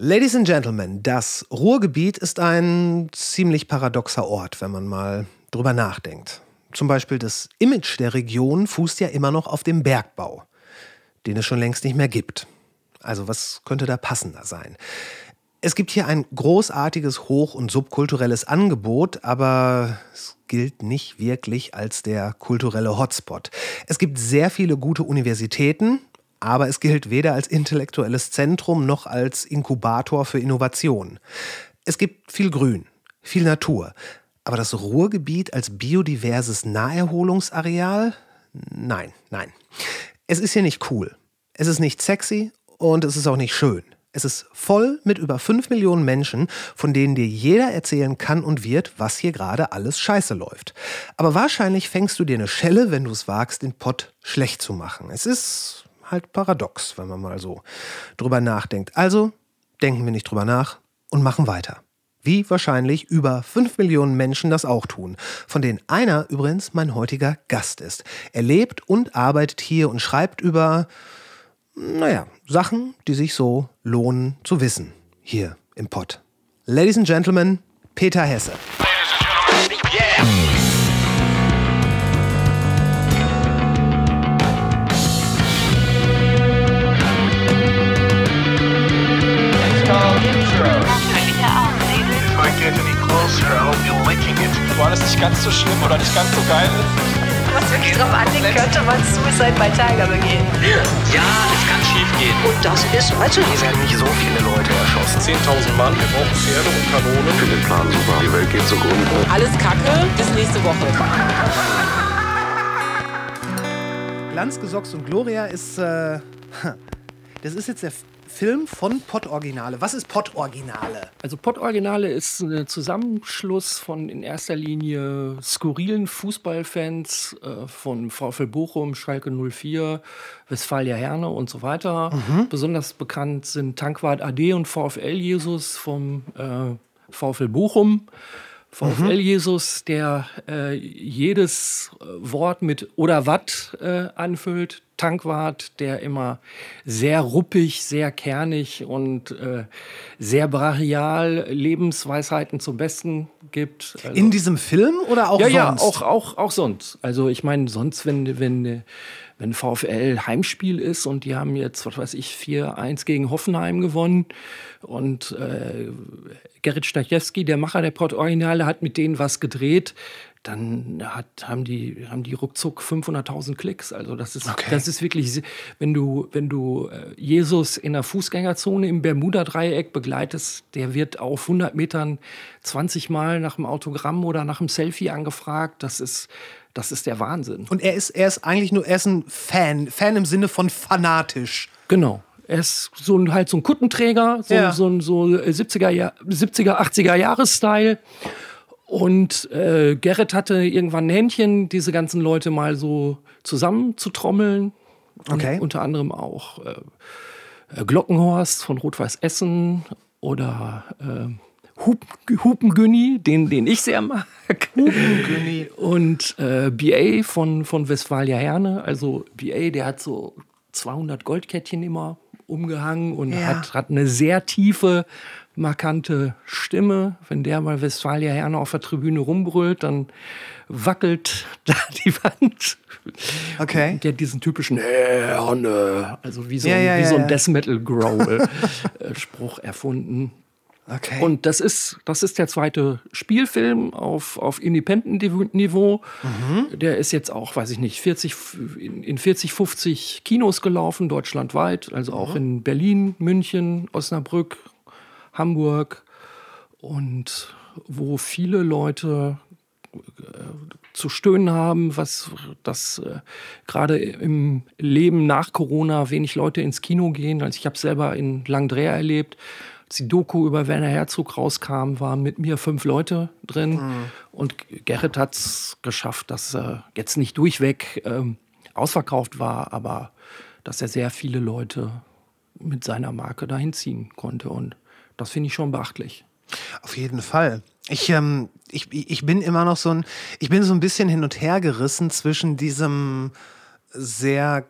Ladies and Gentlemen, das Ruhrgebiet ist ein ziemlich paradoxer Ort, wenn man mal drüber nachdenkt. Zum Beispiel das Image der Region fußt ja immer noch auf dem Bergbau, den es schon längst nicht mehr gibt. Also was könnte da passender sein? Es gibt hier ein großartiges hoch- und subkulturelles Angebot, aber es gilt nicht wirklich als der kulturelle Hotspot. Es gibt sehr viele gute Universitäten, aber es gilt weder als intellektuelles Zentrum noch als Inkubator für Innovation. Es gibt viel Grün, viel Natur, aber das Ruhrgebiet als biodiverses Naherholungsareal? Nein, nein. Es ist hier nicht cool. Es ist nicht sexy und es ist auch nicht schön. Es ist voll mit über 5 Millionen Menschen, von denen dir jeder erzählen kann und wird, was hier gerade alles scheiße läuft. Aber wahrscheinlich fängst du dir eine Schelle, wenn du es wagst, den Pott schlecht zu machen. Es ist halt paradox, wenn man mal so drüber nachdenkt. Also denken wir nicht drüber nach und machen weiter. Wie wahrscheinlich über 5 Millionen Menschen das auch tun, von denen einer übrigens mein heutiger Gast ist. Er lebt und arbeitet hier und schreibt über, naja, Sachen, die sich so lohnen zu wissen, hier im Pott. Ladies and Gentlemen, Peter Hesse. Wo alles nicht ganz so schlimm oder nicht ganz so geil ist. Was wirklich drauf anlegt, könnte man Suicide bei Tiger begehen. Ja, es kann schief gehen. Und das ist, du, Hier werden nicht so viele Leute erschossen. 10.000 Mann, wir brauchen Pferde und Kanonen. finde den Plan super. Die Welt geht zugrunde. alles Kacke, bis nächste Woche. Glanz, Gesocks und Gloria ist, äh, das ist jetzt der Film von Pott-Originale. Was ist Pott-Originale? Also Pott-Originale ist ein Zusammenschluss von in erster Linie skurrilen Fußballfans äh, von VfL Bochum, Schalke 04, Westfalia Herne und so weiter. Besonders bekannt sind Tankwart AD und VfL Jesus vom äh, VfL Bochum. VfL Jesus, der äh, jedes äh, Wort mit oder wat äh, anfüllt. Tankwart, der immer sehr ruppig, sehr kernig und äh, sehr brachial Lebensweisheiten zum Besten gibt. Also, In diesem Film oder auch ja, sonst? ja, auch, auch, auch sonst. Also ich meine, sonst, wenn, wenn, wenn VfL Heimspiel ist und die haben jetzt, was weiß ich, 4-1 gegen Hoffenheim gewonnen und äh, Gerrit Stachewski, der Macher der Port-Originale, hat mit denen was gedreht, dann hat, haben, die, haben die ruckzuck 500.000 Klicks. Also das ist, das ist wirklich, wenn du, wenn du äh, Jesus in der Fußgängerzone im Bermuda-Dreieck begleitest, der wird auf 100 Metern 20 Mal nach einem Autogramm oder nach einem Selfie angefragt. Das ist, das ist der Wahnsinn. Und er ist, er ist eigentlich nur, er ist ein Fan. Fan im Sinne von fanatisch. Genau. Er ist so ein, halt so ein Kuttenträger, so, Ja. so ein so 70er, Jahr, 70er 80er Jahres-Style. Und äh, Gerrit hatte irgendwann ein Händchen, diese ganzen Leute mal so zusammenzutrommeln. Okay. Unter anderem auch äh, äh, Glockenhorst von Rot-Weiß Essen oder äh, Hup, Hupengünni, den, den ich sehr mag. Hupengünni. Und äh, BA von, von Westfalia Herne. Also BA, der hat so 200 Goldkettchen immer umgehangen und Ja. hat, hat eine sehr tiefe, markante Stimme. Wenn der mal Westfalia Herne auf der Tribüne rumbrüllt, dann wackelt da die Wand. Okay. Der hat diesen typischen Herne, also wie so, Ja, ein- ja, wie so ein. Death Metal Growl äh, Spruch erfunden. Okay. Und das ist, das ist der zweite Spielfilm auf, auf Independent-Niveau. Der ist jetzt auch, weiß ich nicht, 40, in, in 40, 50 Kinos gelaufen, deutschlandweit. Also auch in Berlin, München, Osnabrück, Hamburg. Und wo viele Leute äh, zu stöhnen haben, was das äh, gerade im Leben nach Corona wenig Leute ins Kino gehen. Also ich habe selber in Langdrea erlebt, als die Doku über Werner Herzog rauskam, waren mit mir fünf Leute drin und Gerrit hat es geschafft, dass er jetzt nicht durchweg ähm, ausverkauft war, aber dass er sehr viele Leute mit seiner Marke dahin ziehen konnte und das finde ich schon beachtlich. Auf jeden Fall. Ich, ähm, ich, ich bin immer noch so ein, ich bin so ein bisschen hin und her gerissen zwischen diesem sehr,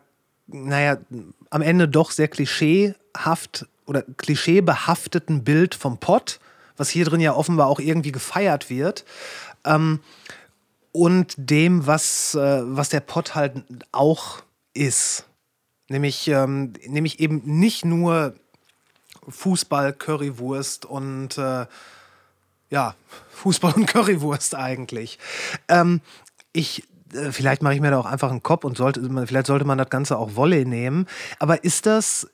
naja, am Ende doch sehr klischeehaft oder klischeebehafteten Bild vom Pott, was hier drin ja offenbar auch irgendwie gefeiert wird, ähm, und dem, was, äh, was der Pott halt auch ist. Nämlich, ähm, nämlich eben nicht nur Fußball, Currywurst und äh, ja, Fußball und Currywurst eigentlich. Ähm, ich, vielleicht mache ich mir da auch einfach einen Kopf und sollte, vielleicht sollte man das Ganze auch Wolle nehmen. Aber ist das,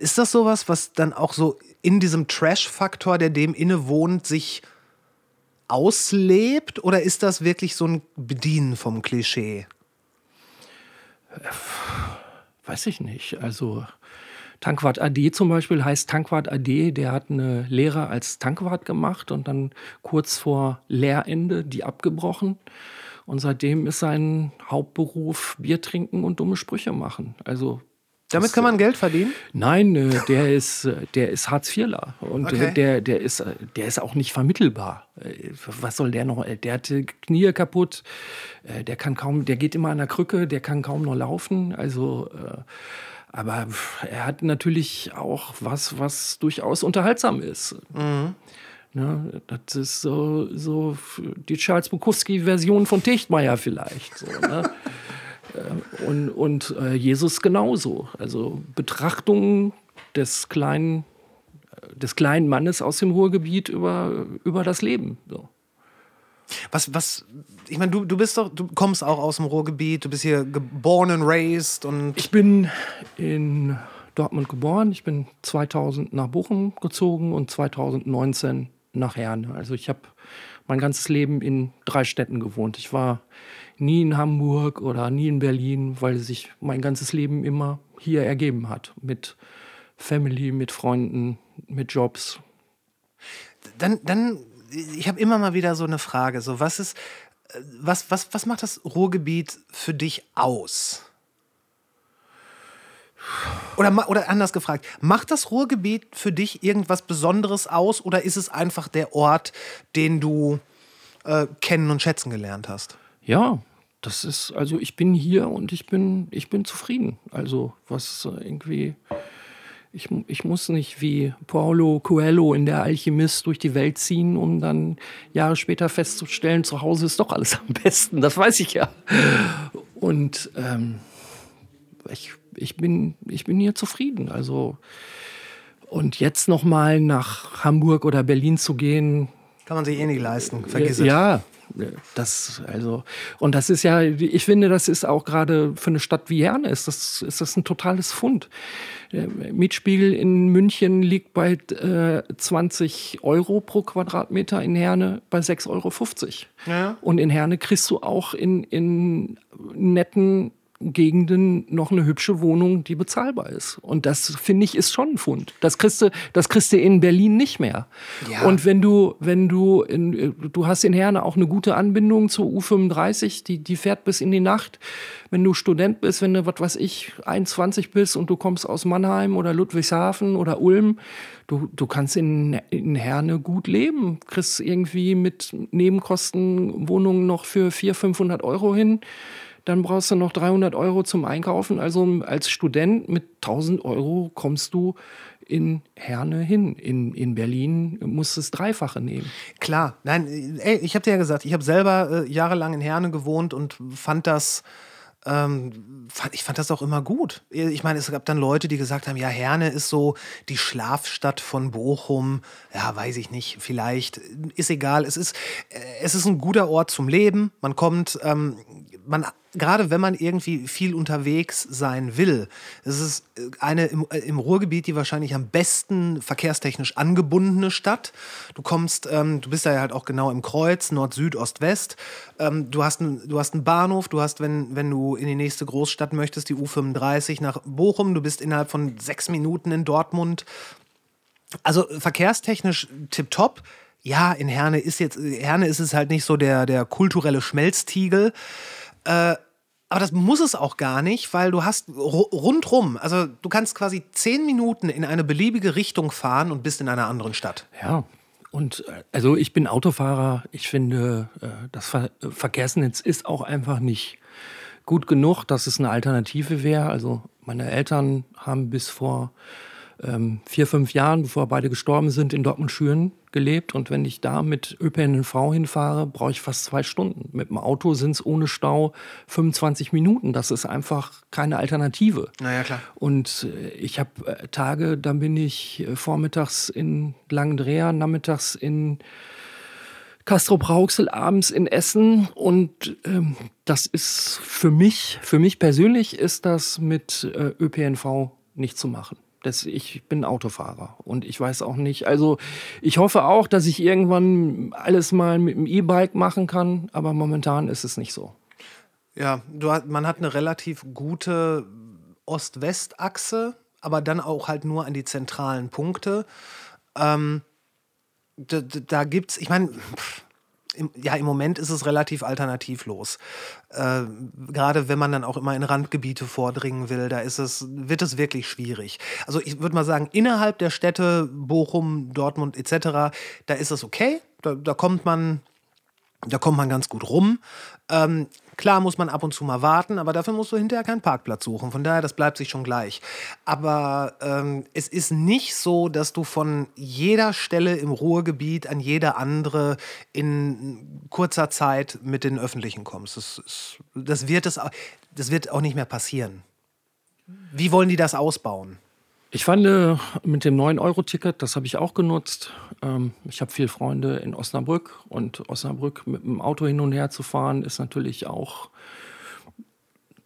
ist das sowas, was dann auch so in diesem Trash-Faktor, der dem innewohnt, sich auslebt? Oder ist das wirklich so ein Bedienen vom Klischee? Weiß ich nicht. Also Tankwart AD zum Beispiel heißt Tankwart AD, der hat eine Lehre als Tankwart gemacht und dann kurz vor Lehrende die abgebrochen. Und seitdem ist sein Hauptberuf Bier trinken und dumme Sprüche machen. Also damit kann man Geld verdienen? Nein, äh, der ist, äh, der ist Hartz-IVler. Und äh, Okay. der, der, ist, der ist auch nicht vermittelbar. Äh, Was soll der noch? Der hat Knie kaputt, äh, der kann kaum, der geht immer an der Krücke, der kann kaum noch laufen. Also, äh, aber er hat natürlich auch was, was durchaus unterhaltsam ist. Ne, das ist so, so die Charles Bukowski-Version von Techtmeier vielleicht. So, ne? Äh, und und äh, Jesus genauso. Also Betrachtung des kleinen, äh, des kleinen Mannes aus dem Ruhrgebiet über, über das Leben. So. Was, was, ich meine, du, du bist doch, du kommst auch aus dem Ruhrgebiet, du bist hier geboren and raised und Ich bin in Dortmund geboren. Ich bin 2000 nach Bochum gezogen und 2019 nach Herne. Also ich habe mein ganzes Leben in drei Städten gewohnt. Ich war nie in Hamburg oder nie in Berlin, weil sich mein ganzes Leben immer hier ergeben hat. Mit Family, mit Freunden, mit Jobs. dann, dann, ich habe immer mal wieder so eine Frage, so was ist, äh, was, was, was macht das Ruhrgebiet für dich aus? Oder, oder anders gefragt, macht das Ruhrgebiet für dich irgendwas Besonderes aus oder ist es einfach der Ort, den du äh, kennen und schätzen gelernt hast? Ja, das ist, also ich bin hier und ich bin, ich bin zufrieden. Also was irgendwie, ich, ich muss nicht wie Paulo Coelho in der Alchemist durch die Welt ziehen, um dann Jahre später festzustellen, zu Hause ist doch alles am besten. Das weiß ich ja. Und ähm, ich, ich, bin, ich bin hier zufrieden. Also und jetzt noch mal nach Hamburg oder Berlin zu gehen, Kann man sich eh nicht leisten, vergiss es. ja, das also und das ist ja, ich finde, das ist auch gerade für eine Stadt wie Herne ist das ist das ein totales Fund. Der Mietspiegel in München liegt bei äh, 20 Euro pro Quadratmeter, in Herne bei 6,50 Euro. Ja. Und in Herne kriegst du auch in, in netten Gegenden noch eine hübsche Wohnung, die bezahlbar ist. Und das, finde ich, ist schon ein Fund. Das kriegst du, das kriegst du in Berlin nicht mehr. Ja. Und wenn du, wenn du, in, du hast in Herne auch eine gute Anbindung zur U35, die, die fährt bis in die Nacht. Wenn du Student bist, wenn du, was weiß ich, 21 bist und du kommst aus Mannheim oder Ludwigshafen oder Ulm, du, du kannst in, in Herne gut leben. Kriegst irgendwie mit Nebenkosten Wohnungen noch für 400, 500 Euro hin. Dann brauchst du noch 300 Euro zum Einkaufen. Also als Student mit 1000 Euro kommst du in Herne hin. In, in Berlin musst du das Dreifache nehmen. Klar, nein, ey, ich habe dir ja gesagt, ich habe selber äh, jahrelang in Herne gewohnt und fand das, ähm, ich fand das auch immer gut. Ich meine, es gab dann Leute, die gesagt haben, ja, Herne ist so die Schlafstadt von Bochum. Ja, weiß ich nicht, vielleicht, ist egal. Es ist, äh, es ist ein guter Ort zum Leben. Man kommt, ähm, man, gerade wenn man irgendwie viel unterwegs sein will, es ist eine im, äh, im Ruhrgebiet die wahrscheinlich am besten verkehrstechnisch angebundene Stadt. Du kommst, ähm, du bist da ja halt auch genau im Kreuz, Nord, Süd, Ost, West. Ähm, du, hast ein, du hast einen Bahnhof, du hast, wenn, wenn du in die nächste Großstadt möchtest, die U35 nach Bochum, du bist innerhalb von sechs Minuten in Dortmund. Also verkehrstechnisch tipptopp. Ja, in Herne ist jetzt, Herne ist es halt nicht so der, der kulturelle Schmelztiegel. Äh, aber das muss es auch gar nicht, weil du hast ru- rundrum, also du kannst quasi zehn Minuten in eine beliebige Richtung fahren und bist in einer anderen Stadt. Ja. Und äh, also ich bin Autofahrer. Ich finde, äh, das Ver Verkehrsnetz ist auch einfach nicht gut genug, dass es eine Alternative wäre. Also meine Eltern haben bis vor ähm, vier, fünf Jahren, bevor beide gestorben sind, in Dortmund-Schüren gelebt. Und wenn ich da mit ÖPNV hinfahre, brauche ich fast zwei Stunden. Mit dem Auto sind es ohne Stau 25 Minuten. Das ist einfach keine Alternative. Naja, klar. Und äh, ich habe äh, Tage, da bin ich äh, vormittags in Langendreher, nachmittags in Castro Brauxel, abends in Essen. Und ähm, das ist für mich, für mich persönlich ist das mit äh, ÖPNV nicht zu machen. Das, ich bin Autofahrer und ich weiß auch nicht. Also ich hoffe auch, dass ich irgendwann alles mal mit dem E-Bike machen kann, aber momentan ist es nicht so. Ja, du, man hat eine relativ gute Ost-West-Achse, aber dann auch halt nur an die zentralen Punkte. Ähm, da, da- gibt's, ich meine, im, ja, im Moment ist es relativ alternativlos. Äh, Gerade wenn man dann auch immer in Randgebiete vordringen will, da ist es, wird es wirklich schwierig. Also ich würde mal sagen, innerhalb der Städte Bochum, Dortmund etc., da ist es okay. Da, da kommt man da kommt man ganz gut rum. Ähm, klar muss man ab und zu mal warten, aber dafür musst du hinterher keinen Parkplatz suchen. Von daher, das bleibt sich schon gleich. Aber ähm, es ist nicht so, dass du von jeder Stelle im Ruhrgebiet an jede andere in kurzer Zeit mit den Öffentlichen kommst. Das, das, wird, es, das wird auch nicht mehr passieren. Wie wollen die das ausbauen? Ich fand äh, mit dem 9-Euro-Ticket, das habe ich auch genutzt. Ähm, ich habe viele Freunde in Osnabrück und Osnabrück mit dem Auto hin und her zu fahren, ist natürlich auch,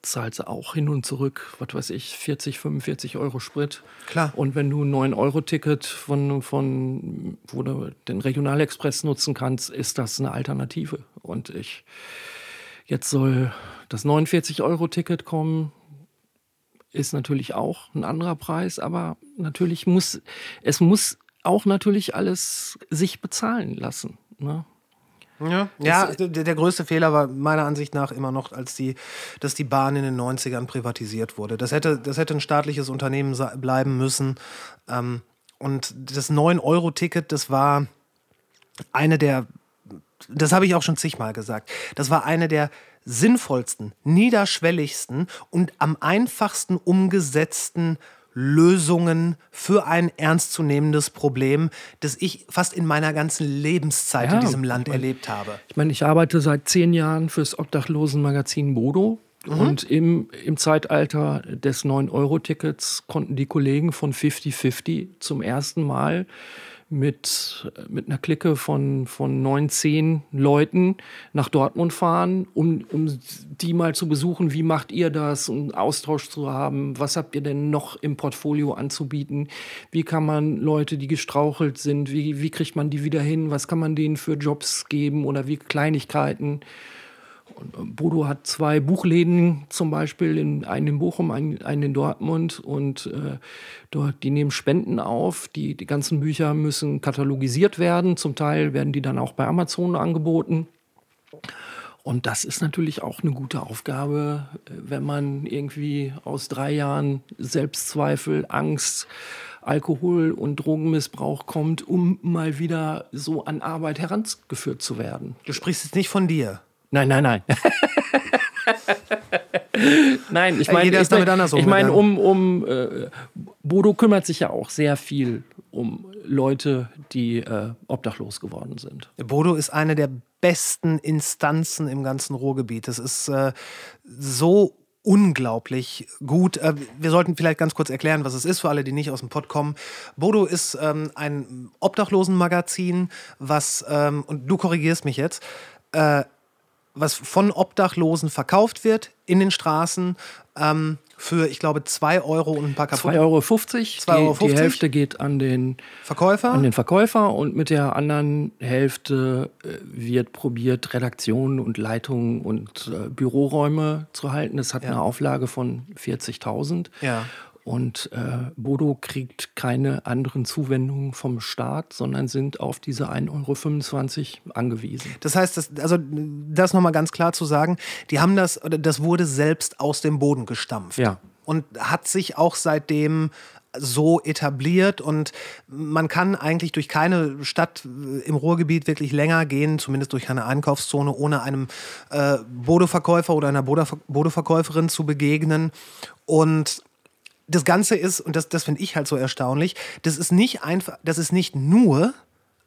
zahlt sie auch hin und zurück, was weiß ich, 40, 45 Euro Sprit. Klar. Und wenn du ein 9-Euro-Ticket von, von, wo du den Regionalexpress nutzen kannst, ist das eine Alternative. Und ich, jetzt soll das 49-Euro-Ticket kommen ist natürlich auch ein anderer Preis, aber natürlich muss es muss auch natürlich alles sich bezahlen lassen. Ne? Ja, ja der, der größte Fehler war meiner Ansicht nach immer noch, als die, dass die Bahn in den 90ern privatisiert wurde. Das hätte, das hätte ein staatliches Unternehmen bleiben müssen. Ähm, und das 9-Euro-Ticket, das war eine der, das habe ich auch schon zigmal gesagt, das war eine der sinnvollsten, niederschwelligsten und am einfachsten umgesetzten Lösungen für ein ernstzunehmendes Problem, das ich fast in meiner ganzen Lebenszeit in Ja, diesem Land ich mein- erlebt habe. Ich meine, ich arbeite seit zehn Jahren fürs Obdachlosenmagazin Bodo. Und im, im Zeitalter des 9-Euro-Tickets konnten die Kollegen von 50-50 zum ersten Mal mit, mit einer Clique von, von 19 Leuten nach Dortmund fahren, um, um die mal zu besuchen. Wie macht ihr das? Um Austausch zu haben. Was habt ihr denn noch im Portfolio anzubieten? Wie kann man Leute, die gestrauchelt sind, wie, wie kriegt man die wieder hin? Was kann man denen für Jobs geben oder wie Kleinigkeiten? Bodo hat zwei Buchläden zum Beispiel, in, einen in Bochum, einen, einen in Dortmund und äh, dort, die nehmen Spenden auf. Die, die ganzen Bücher müssen katalogisiert werden. Zum Teil werden die dann auch bei Amazon angeboten. Und das ist natürlich auch eine gute Aufgabe, äh, wenn man irgendwie aus drei Jahren Selbstzweifel, Angst, Alkohol- und Drogenmissbrauch kommt, um mal wieder so an Arbeit herangeführt zu werden. Du sprichst jetzt nicht von dir. Nein, nein, nein. nein, ich Äh, meine, jeder ich ist damit mein, anders ich meine, um, um äh, Bodo kümmert sich ja auch sehr viel um Leute, die äh, obdachlos geworden sind. Bodo ist eine der besten Instanzen im ganzen Ruhrgebiet. Das ist äh, so unglaublich gut. Äh, wir sollten vielleicht ganz kurz erklären, was es ist für alle, die nicht aus dem Pott kommen. Bodo ist ähm, ein Obdachlosenmagazin, was, ähm, und du korrigierst mich jetzt, äh, was von Obdachlosen verkauft wird in den Straßen ähm, für, ich glaube, 2 Euro und ein paar 2,50 kaputte Euro. 2,50 Euro. Die, die Hälfte geht an den, Verkäufer. an den Verkäufer und mit der anderen Hälfte äh, wird probiert, Redaktionen und Leitungen und äh, Büroräume zu halten. Das hat eine Auflage von 40.000. Ja. Und äh, Bodo kriegt keine anderen Zuwendungen vom Staat, sondern sind auf diese 1,25 Euro angewiesen. Das heißt, das, also das nochmal ganz klar zu sagen, die haben das, oder das wurde selbst aus dem Boden gestampft. Ja. Und hat sich auch seitdem so etabliert und man kann eigentlich durch keine Stadt äh, im Ruhrgebiet wirklich länger gehen, zumindest durch keine Einkaufszone, ohne einem äh, Bodeverkäufer oder einer Bodever- Bodeverkäuferin zu begegnen. Und das Ganze ist, und das, das finde ich halt so erstaunlich, das ist nicht einfach, das ist nicht nur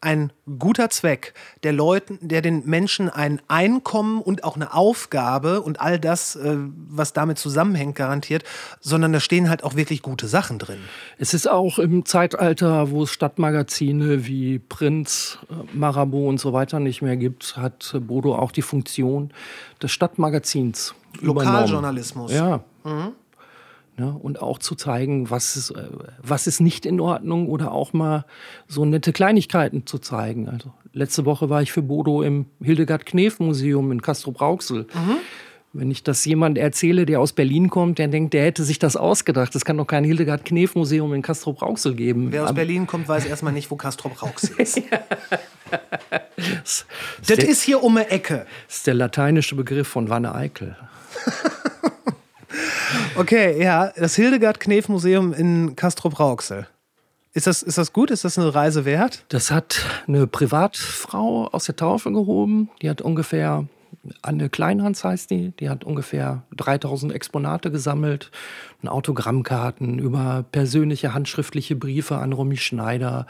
ein guter Zweck, der Leuten, der den Menschen ein Einkommen und auch eine Aufgabe und all das, äh, was damit zusammenhängt, garantiert, sondern da stehen halt auch wirklich gute Sachen drin. Es ist auch im Zeitalter, wo es Stadtmagazine wie Prinz, äh, Marabout und so weiter nicht mehr gibt, hat Bodo auch die Funktion des Stadtmagazins. übernommen. Lokaljournalismus. Ja. Ne, und auch zu zeigen, was ist, äh, was ist nicht in Ordnung oder auch mal so nette Kleinigkeiten zu zeigen. Also letzte Woche war ich für Bodo im Hildegard Knef Museum in Castro Brauxel. Wenn ich das jemand erzähle, der aus Berlin kommt, der denkt, der hätte sich das ausgedacht. Es kann doch kein Hildegard Knef Museum in Castro Brauxel geben. Wer aus Aber Berlin kommt, weiß erstmal nicht, wo Castro Brauxel ist. das Das ist hier um die Ecke. ist der lateinische Begriff von Wanne Eickel. Okay, ja, das Hildegard Knef Museum in Castro Brauxel. Ist das, ist das gut? Ist das eine Reise wert? Das hat eine Privatfrau aus der Taufe gehoben. Die hat ungefähr, Anne Kleinhans heißt die, die hat ungefähr 3000 Exponate gesammelt. Autogrammkarten, über persönliche handschriftliche Briefe an Romy Schneider,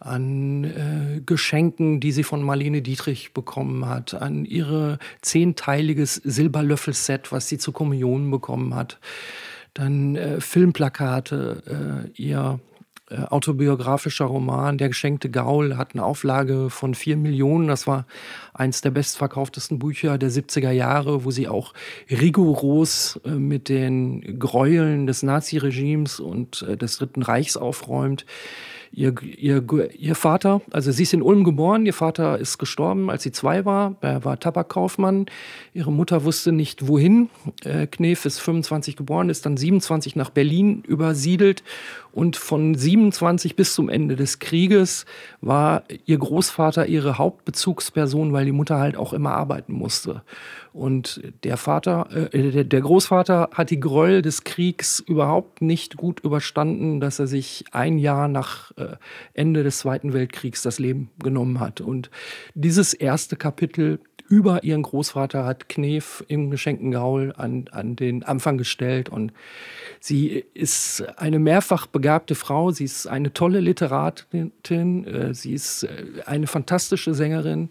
an äh, Geschenken, die sie von Marlene Dietrich bekommen hat, an ihre zehnteiliges Silberlöffelset, was sie zur Kommunion bekommen hat. Dann äh, Filmplakate, äh, ihr äh, autobiografischer Roman Der geschenkte Gaul hat eine Auflage von vier Millionen. Das war eins der bestverkauftesten Bücher der 70er Jahre, wo sie auch rigoros äh, mit den Gräueln des Naziregimes und äh, des Dritten Reichs aufräumt. Ihr, ihr, ihr Vater, also sie ist in Ulm geboren, ihr Vater ist gestorben, als sie zwei war. Er war Tabakkaufmann. Ihre Mutter wusste nicht, wohin. Äh, Knef ist 25 geboren, ist dann 27 nach Berlin übersiedelt. Und von 27 bis zum Ende des Krieges war ihr Großvater ihre Hauptbezugsperson, weil die Mutter halt auch immer arbeiten musste. Und der Vater, äh, der, Großvater hat die Gräuel des Kriegs überhaupt nicht gut überstanden, dass er sich ein Jahr nach äh, Ende des Zweiten Weltkriegs das Leben genommen hat. Und dieses erste Kapitel über ihren Großvater hat Knef im geschenkten Gaul an, an den Anfang gestellt. Und sie ist eine mehrfach begabte Frau. Sie ist eine tolle Literatin. äh, Sie ist äh, eine fantastische Sängerin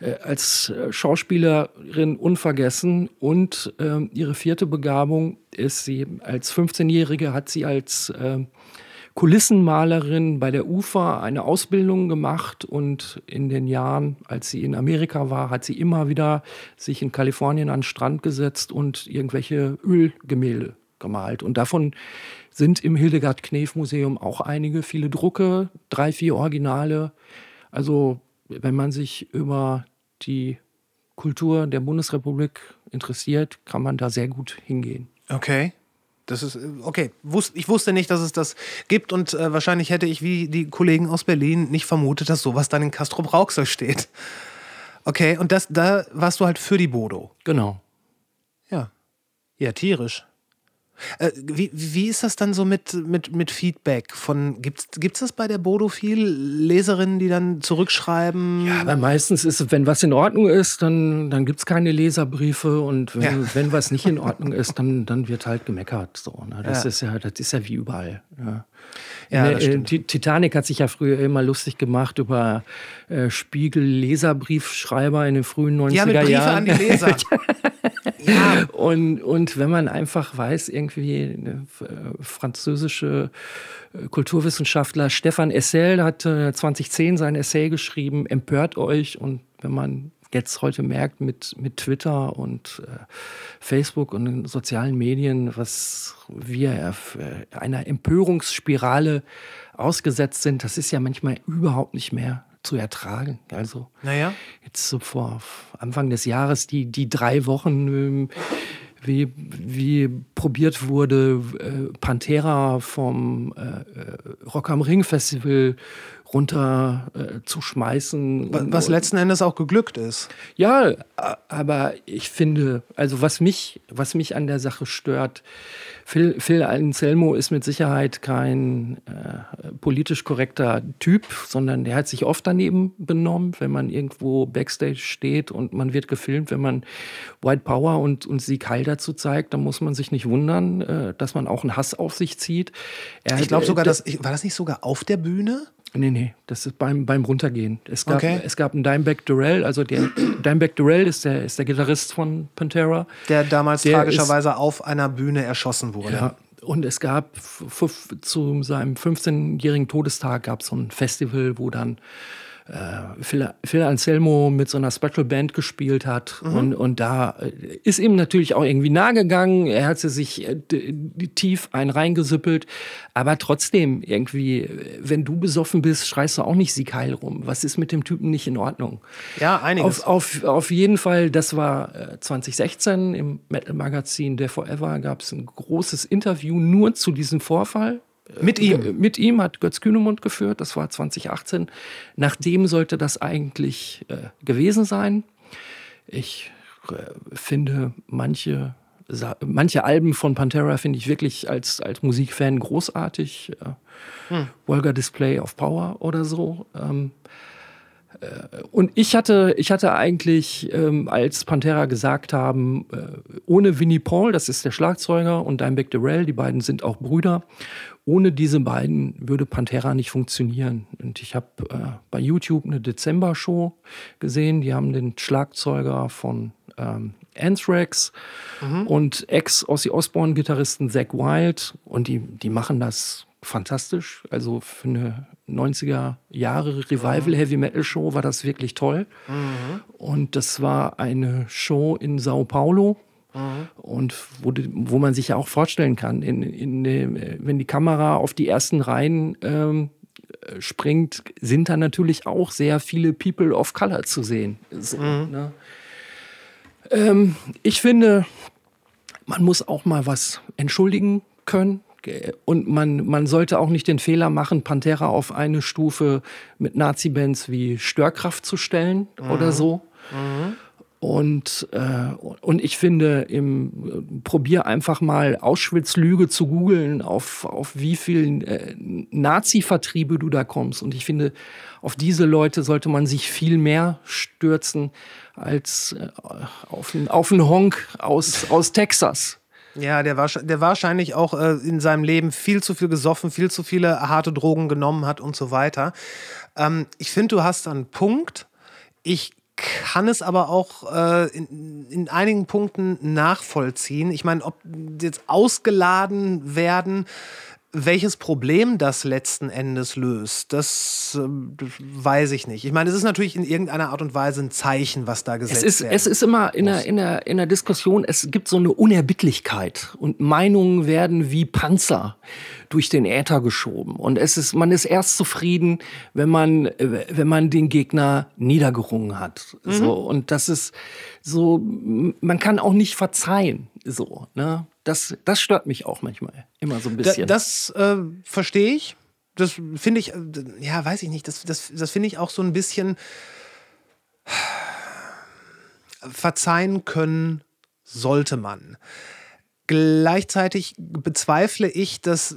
äh, als äh, Schauspielerin unvergessen und ähm, ihre vierte Begabung ist sie als 15-Jährige hat sie als ähm, Kulissenmalerin bei der UFA eine Ausbildung gemacht und in den Jahren, als sie in Amerika war, hat sie immer wieder sich in Kalifornien an den Strand gesetzt und irgendwelche Ölgemälde gemalt. Und davon sind im Hildegard Knef Museum auch einige, viele Drucke, drei, vier Originale. Also wenn man sich über die Kultur der Bundesrepublik interessiert, kann man da sehr gut hingehen. Okay. Das ist, äh, okay. Ich wusste nicht, dass es das gibt und äh, wahrscheinlich hätte ich wie die Kollegen aus Berlin nicht vermutet, dass sowas dann in Castro Brauxel steht. Okay, und das, da warst du halt für die Bodo. Genau. Ja. Ja, tierisch. Äh, wie, wie ist das dann so mit, mit, mit Feedback? Von, gibt's, gibt's das bei der Bodo viel? Leserinnen, die dann zurückschreiben? Ja, aber meistens ist es, wenn was in Ordnung ist, dann, dann gibt es keine Leserbriefe und wenn, Ja. wenn was nicht in Ordnung ist, dann, dann wird halt gemeckert. So, ne? das, Ja. ist ja, das ist ja wie überall. Ja. Ja, Ne, äh, Titanic hat sich ja früher immer lustig gemacht über äh, Spiegel-Leserbriefschreiber in den frühen 90er Ja, mit Briefe Jahren. an die Leser. ja, Und, und wenn man einfach weiß, irgendwie eine äh, französische äh, Kulturwissenschaftler Stefan Essel hat äh, 2010 sein Essay geschrieben, empört euch. Und wenn man jetzt heute merkt mit, mit Twitter und äh, Facebook und den sozialen Medien, was wir äh, einer Empörungsspirale ausgesetzt sind, das ist ja manchmal überhaupt nicht mehr zu ertragen. Also naja. jetzt so vor Anfang des Jahres die, die drei Wochen, ähm, wie, wie probiert wurde, äh, Pantera vom äh, äh, Rock am Ring Festival runter äh, zu schmeißen. Wa- Was letzten Endes auch geglückt ist. Ja, aber ich finde, also was mich, was mich an der Sache stört, Phil, Phil Anselmo ist mit Sicherheit kein äh, politisch korrekter Typ, sondern der hat sich oft daneben benommen, wenn man irgendwo Backstage steht und man wird gefilmt, wenn man White Power und, und Sieg Heil dazu zeigt, dann muss man sich nicht wundern, äh, dass man auch einen Hass auf sich zieht. Er Ich glaube äh, sogar, da- dass, war das nicht sogar auf der Bühne? Nee, nee, das ist beim, beim Runtergehen. Es gab, Okay. es gab einen Dimebag Darrell, also der Dimebag Darrell ist der, ist der Gitarrist von Pantera. Der damals Der tragischerweise auf einer Bühne erschossen wurde. Ja, und es gab zu seinem 15-jährigen Todestag gab es so ein Festival, wo dann Phil, Phil Anselmo mit so einer Special Band gespielt hat. Und, und da äh, ist ihm natürlich auch irgendwie nahe gegangen. Er hat sie sich äh, tief ein reingesüppelt. Aber trotzdem, irgendwie, äh, wenn du besoffen bist, schreist du auch nicht Sieg Heil rum. Was ist mit dem Typen nicht in Ordnung? Ja, einiges. Auf, auf, auf jeden Fall, das war äh, 2016 im Metal-Magazin Der Forever gab es ein großes Interview nur zu diesem Vorfall. Mit Äh, ihm. Mit ihm hat Götz Kühnemund geführt, das war 2018. Nachdem sollte das eigentlich äh, gewesen sein. Ich äh, finde manche, manche Alben von Pantera finde ich wirklich als, als Musikfan großartig. Äh, Vulgar Display of Power oder so. Ähm, und ich hatte, ich hatte eigentlich, ähm, als Pantera gesagt haben, äh, ohne Vinnie Paul, das ist der Schlagzeuger, und Dimebag Darrell, die beiden sind auch Brüder, ohne diese beiden würde Pantera nicht funktionieren. Und ich habe äh, bei YouTube eine Dezember-Show gesehen, die haben den Schlagzeuger von ähm, Anthrax und Ex-Ozzy Osbourne-Gitarristen Zack Wild und die, die machen das fantastisch. Also für eine 90er Jahre Revival Heavy Metal Show war das wirklich toll. Und das war eine Show in Sao Paulo. Und wo, wo man sich ja auch vorstellen kann, in, in, wenn die Kamera auf die ersten Reihen ähm, äh, springt, sind da natürlich auch sehr viele People of Color zu sehen. So, ne? ähm, ich finde, man muss auch mal was entschuldigen können. Und man, man sollte auch nicht den Fehler machen, Pantera auf eine Stufe mit Nazi-Bands wie Störkraft zu stellen oder so. Und, äh, und ich finde, im, probier einfach mal Auschwitz-Lüge zu googeln, auf, auf wie vielen äh, Nazi-Vertriebe du da kommst. Und ich finde, auf diese Leute sollte man sich viel mehr stürzen als äh, auf, einen- auf einen Honk aus, aus Texas. Ja, der, wahrsch- der wahrscheinlich auch äh, in seinem Leben viel zu viel gesoffen, viel zu viele harte Drogen genommen hat und so weiter. Ähm, ich finde, du hast einen Punkt. Ich kann es aber auch äh, in, in einigen Punkten nachvollziehen. Ich meine, ob jetzt ausgeladen werden, welches Problem das letzten Endes löst, das, ähm, das weiß ich nicht. Ich meine, es ist natürlich in irgendeiner Art und Weise ein Zeichen, was da gesetzt werden es ist immer in der, in, der, in der Diskussion, es gibt so eine Unerbittlichkeit und Meinungen werden wie Panzer durch den Äther geschoben. Und es ist, man ist erst zufrieden, wenn man, wenn man den Gegner niedergerungen hat. So, und das ist so, man kann auch nicht verzeihen. So, ne? Das, das stört mich auch manchmal. Immer so ein Da, bisschen. das äh, verstehe ich. Das finde ich, ja, weiß ich nicht, das, das, das finde ich auch so ein bisschen verzeihen können sollte man. Gleichzeitig bezweifle ich, dass,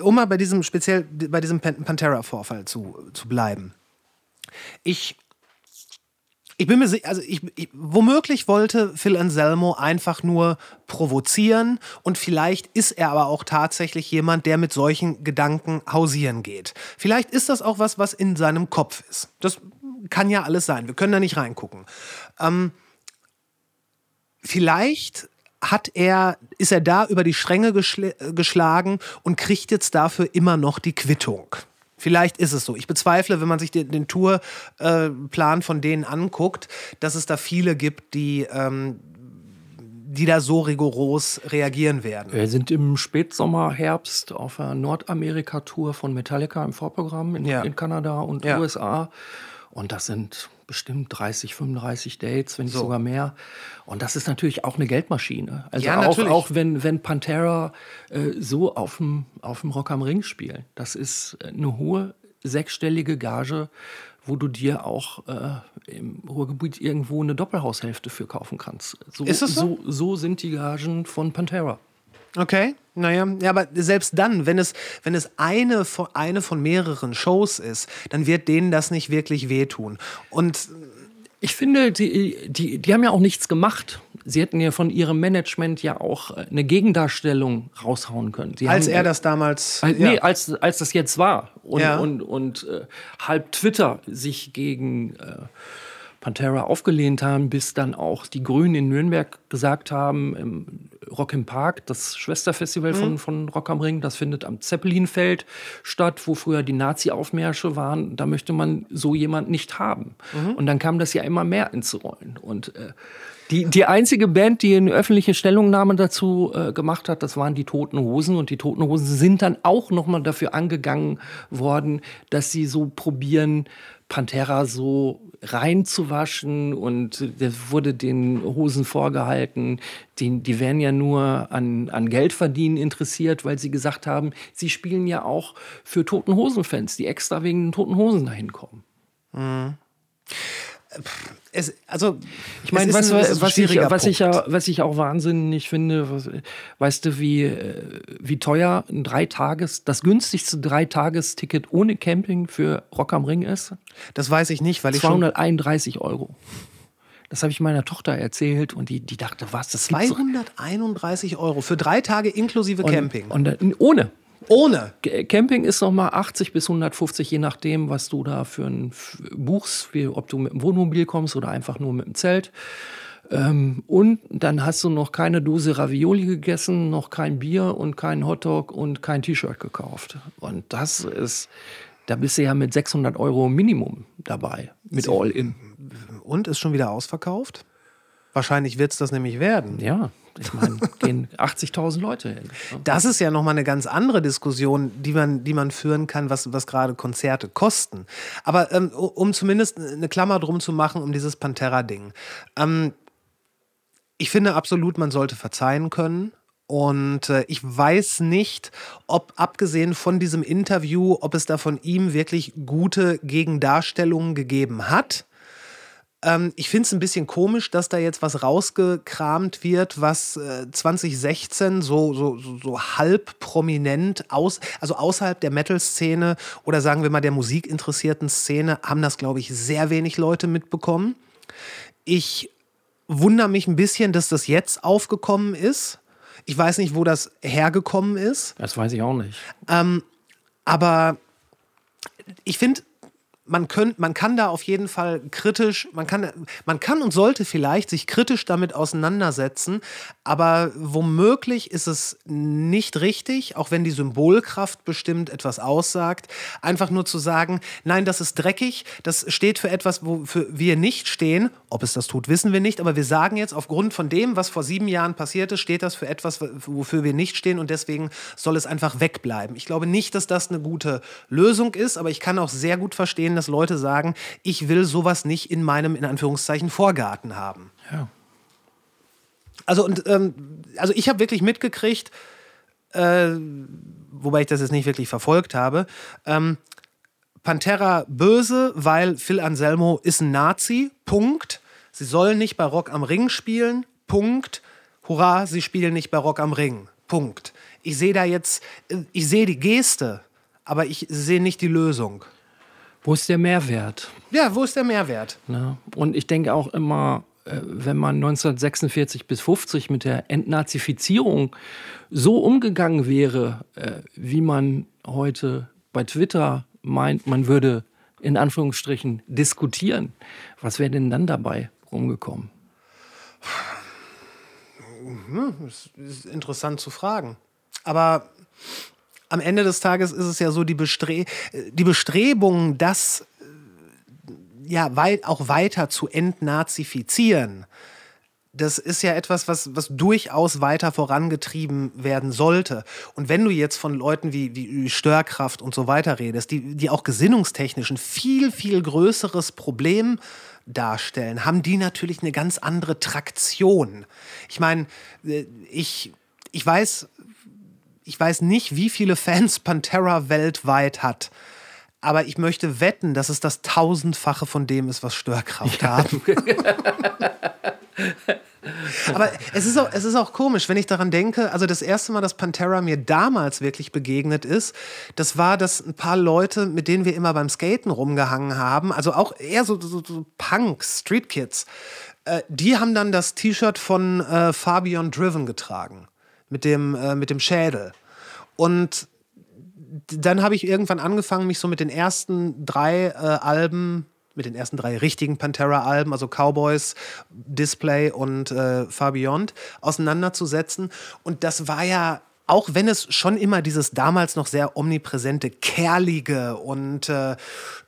um mal bei diesem speziell bei diesem Pan- Pantera-Vorfall zu, zu bleiben. Ich ich bin mir sicher, also ich, ich, womöglich wollte Phil Anselmo einfach nur provozieren und vielleicht ist er aber auch tatsächlich jemand, der mit solchen Gedanken hausieren geht. Vielleicht ist das auch was, was in seinem Kopf ist. Das kann ja alles sein. Wir können da nicht reingucken. Ähm, vielleicht hat er, ist er da über die Stränge geschl äh, geschlagen und kriegt jetzt dafür immer noch die Quittung. Vielleicht ist es so. Ich bezweifle, wenn man sich den, den Tourplan von denen anguckt, dass es da viele gibt, die, ähm, die da so rigoros reagieren werden. Wir sind im Spätsommer, Herbst auf einer Nordamerika-Tour von Metallica im Vorprogramm in, Ja. in Kanada und Ja. USA. Und das sind bestimmt 30, 35 Dates, wenn nicht So. sogar mehr. Und das ist natürlich auch eine Geldmaschine. Also Ja, auch, auch wenn, wenn Pantera äh, so auf dem, auf dem Rock am Ring spielen. Das ist eine hohe sechsstellige Gage, wo du dir auch äh, im Ruhrgebiet irgendwo eine Doppelhaushälfte für kaufen kannst. So, Ist es so? so? So sind die Gagen von Pantera. Okay, naja, ja, aber selbst dann, wenn es, wenn es eine, von, eine von mehreren Shows ist, dann wird denen das nicht wirklich wehtun. Und Ich finde, die, die, die haben ja auch nichts gemacht. Sie hätten ja von ihrem Management ja auch äh, eine Gegendarstellung raushauen können. Sie als haben, er das damals. Als, ja. Nee, als, als das jetzt war. Und, Ja. und, und äh, halb Twitter sich gegen äh, Pantera aufgelehnt haben, bis dann auch die Grünen in Nürnberg gesagt haben, im Rock im Park, das Schwesterfestival Mhm. von, von Rock am Ring, das findet am Zeppelinfeld statt, wo früher die Nazi-Aufmärsche waren. Da möchte man so jemand nicht haben. Mhm. Und dann kam das ja immer mehr ins Rollen. Und äh, die, die einzige Band, die eine öffentliche Stellungnahme dazu äh, gemacht hat, das waren die Toten Hosen. Und die Toten Hosen sind dann auch nochmal dafür angegangen worden, dass sie so probieren, Pantera so reinzuwaschen. Und das wurde den Hosen vorgehalten, die, die wären ja nur an, an Geldverdienen interessiert, weil sie gesagt haben, sie spielen ja auch für Toten Hosen-Fans, die extra wegen den Toten Hosen dahin kommen. Es, also, Ich meine, was, ein- was, ich, was, ich, ja, was ich auch wahnsinnig finde, was, weißt du, wie, äh, wie teuer ein Dreitages, das günstigste Dreitagesticket ohne Camping für Rock am Ring ist? Das weiß ich nicht, weil ich schon 231 Euro. Das habe ich meiner Tochter erzählt und die, die dachte, was, das gibt's doch- 231 Euro für drei Tage inklusive und, Camping. Und, äh, ohne. Ohne. Camping ist noch mal 80 bis 150, je nachdem, was du da für ein buchst, wie, ob du mit dem Wohnmobil kommst oder einfach nur mit dem Zelt. Ähm, und dann hast du noch keine Dose Ravioli gegessen, noch kein Bier und kein Hotdog und kein T-Shirt gekauft. Und das ist, da bist du ja mit 600 Euro Minimum dabei, mit All-In. Und ist schon wieder ausverkauft? Wahrscheinlich wird es das nämlich werden. Ja, ich meine, gehen 80.000 Leute hin. Das ist ja nochmal eine ganz andere Diskussion, die man, die man führen kann, was, was gerade Konzerte kosten. Aber ähm, um zumindest eine Klammer drum zu machen, um dieses Pantera-Ding. Ähm, ich finde absolut, man sollte verzeihen können. Und äh, ich weiß nicht, ob abgesehen von diesem Interview, ob es da von ihm wirklich gute Gegendarstellungen gegeben hat. Ähm, ich finde es ein bisschen komisch, dass da jetzt was rausgekramt wird, was äh, 2016 so, so, so, so halb prominent aus, also außerhalb der Metal-Szene oder sagen wir mal der musikinteressierten Szene, haben das, glaube ich, sehr wenig Leute mitbekommen. Ich wundere mich ein bisschen, dass das jetzt aufgekommen ist. Ich weiß nicht, wo das hergekommen ist. Das weiß ich auch nicht. Aber ich finde, man, könnt, man kann da auf jeden Fall kritisch, man kann, man kann und sollte vielleicht sich kritisch damit auseinandersetzen, aber womöglich ist es nicht richtig, auch wenn die Symbolkraft bestimmt etwas aussagt, einfach nur zu sagen, nein, das ist dreckig, das steht für etwas, wofür wir nicht stehen. Ob es das tut, wissen wir nicht, aber wir sagen jetzt, aufgrund von dem, was vor sieben Jahren passiert ist, steht das für etwas, wofür wir nicht stehen und deswegen soll es einfach wegbleiben. Ich glaube nicht, dass das eine gute Lösung ist, aber ich kann auch sehr gut verstehen, dass Leute sagen, ich will sowas nicht in meinem, in Anführungszeichen, Vorgarten haben. Ja. Also, und, ähm, also ich habe wirklich mitgekriegt, äh, wobei ich das jetzt nicht wirklich verfolgt habe, ähm, Pantera böse, weil Phil Anselmo ist ein Nazi. Punkt. Sie sollen nicht bei Rock am Ring spielen. Punkt. Hurra, sie spielen nicht bei Rock am Ring. Punkt. Ich sehe da jetzt, äh, ich sehe die Geste, aber ich sehe nicht die Lösung. Wo ist der Mehrwert? Ja, wo ist der Mehrwert? Ne? Und ich denke auch immer, äh, wenn man 1946 bis 50 mit der Entnazifizierung so umgegangen wäre, äh, wie man heute bei Twitter meint, man würde in Anführungsstrichen diskutieren, was wäre denn dann dabei rumgekommen? Das ist interessant zu fragen. Aber am Ende des Tages ist es ja so, die, Bestre die Bestrebungen, das äh, ja weit, auch weiter zu entnazifizieren, das ist ja etwas, was, was durchaus weiter vorangetrieben werden sollte. Und wenn du jetzt von Leuten wie, wie Störkraft und so weiter redest, die, die auch gesinnungstechnisch ein viel, viel größeres Problem darstellen, haben die natürlich eine ganz andere Traktion. Ich meine, äh, ich, ich weiß, ich weiß nicht, wie viele Fans Pantera weltweit hat. aber ich möchte wetten, dass es das tausendfache von dem ist, was Störkraft haben. Aber es ist, auch, es ist auch komisch, wenn ich daran denke, also das erste Mal, dass Pantera mir damals wirklich begegnet ist, das war, dass ein paar Leute, mit denen wir immer beim Skaten rumgehangen haben, also auch eher so, so, so Punks, Street Kids, äh, die haben dann das T-Shirt von äh, Fabian Driven getragen, mit dem, äh, mit dem Schädel. Und dann habe ich irgendwann angefangen, mich so mit den ersten drei äh, Alben mit den ersten drei richtigen Pantera-Alben, also Cowboys, Display und äh, Far Beyond, auseinanderzusetzen. Und das war ja auch wenn es schon immer dieses damals noch sehr omnipräsente, kerlige und äh,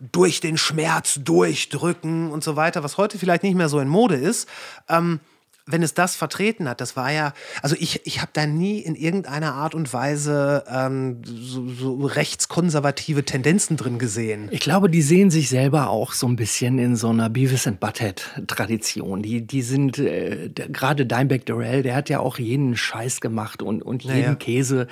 durch den Schmerz durchdrücken und so weiter, was heute vielleicht nicht mehr so in Mode ist, ähm, wenn es das vertreten hat, das war ja, also ich, ich habe da nie in irgendeiner Art und Weise ähm, so, so rechtskonservative Tendenzen drin gesehen. Ich glaube, die sehen sich selber auch so ein bisschen in so einer Beavis and Butthead-Tradition. Die, die sind, äh, gerade Dimebag Darrell, der hat ja auch jeden Scheiß gemacht und, und jeden Naja. Käse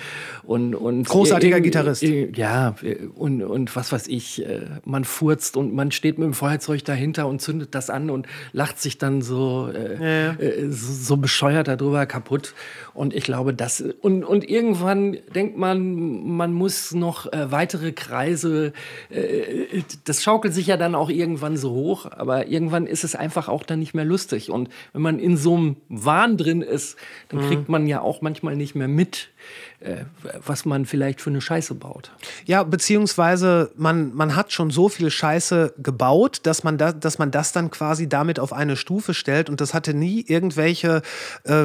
und, und Großartiger äh, Gitarrist. äh, Ja, äh, und, und was weiß ich, äh, man furzt und man steht mit dem Feuerzeug dahinter und zündet das an und lacht sich dann so, äh, äh, so, bescheuert darüber kaputt. Und ich glaube, das und, und irgendwann denkt man, man muss noch äh, weitere Kreise, äh, das schaukelt sich ja dann auch irgendwann so hoch, aber irgendwann ist es einfach auch dann nicht mehr lustig. Und wenn man in so einem Wahn drin ist, dann kriegt man ja auch manchmal nicht mehr mit, äh, was man vielleicht für eine Scheiße baut. Ja, beziehungsweise man, man hat schon so viel Scheiße gebaut, dass man, da, dass man das dann quasi damit auf eine Stufe stellt und das hatte nie irgendwelche äh,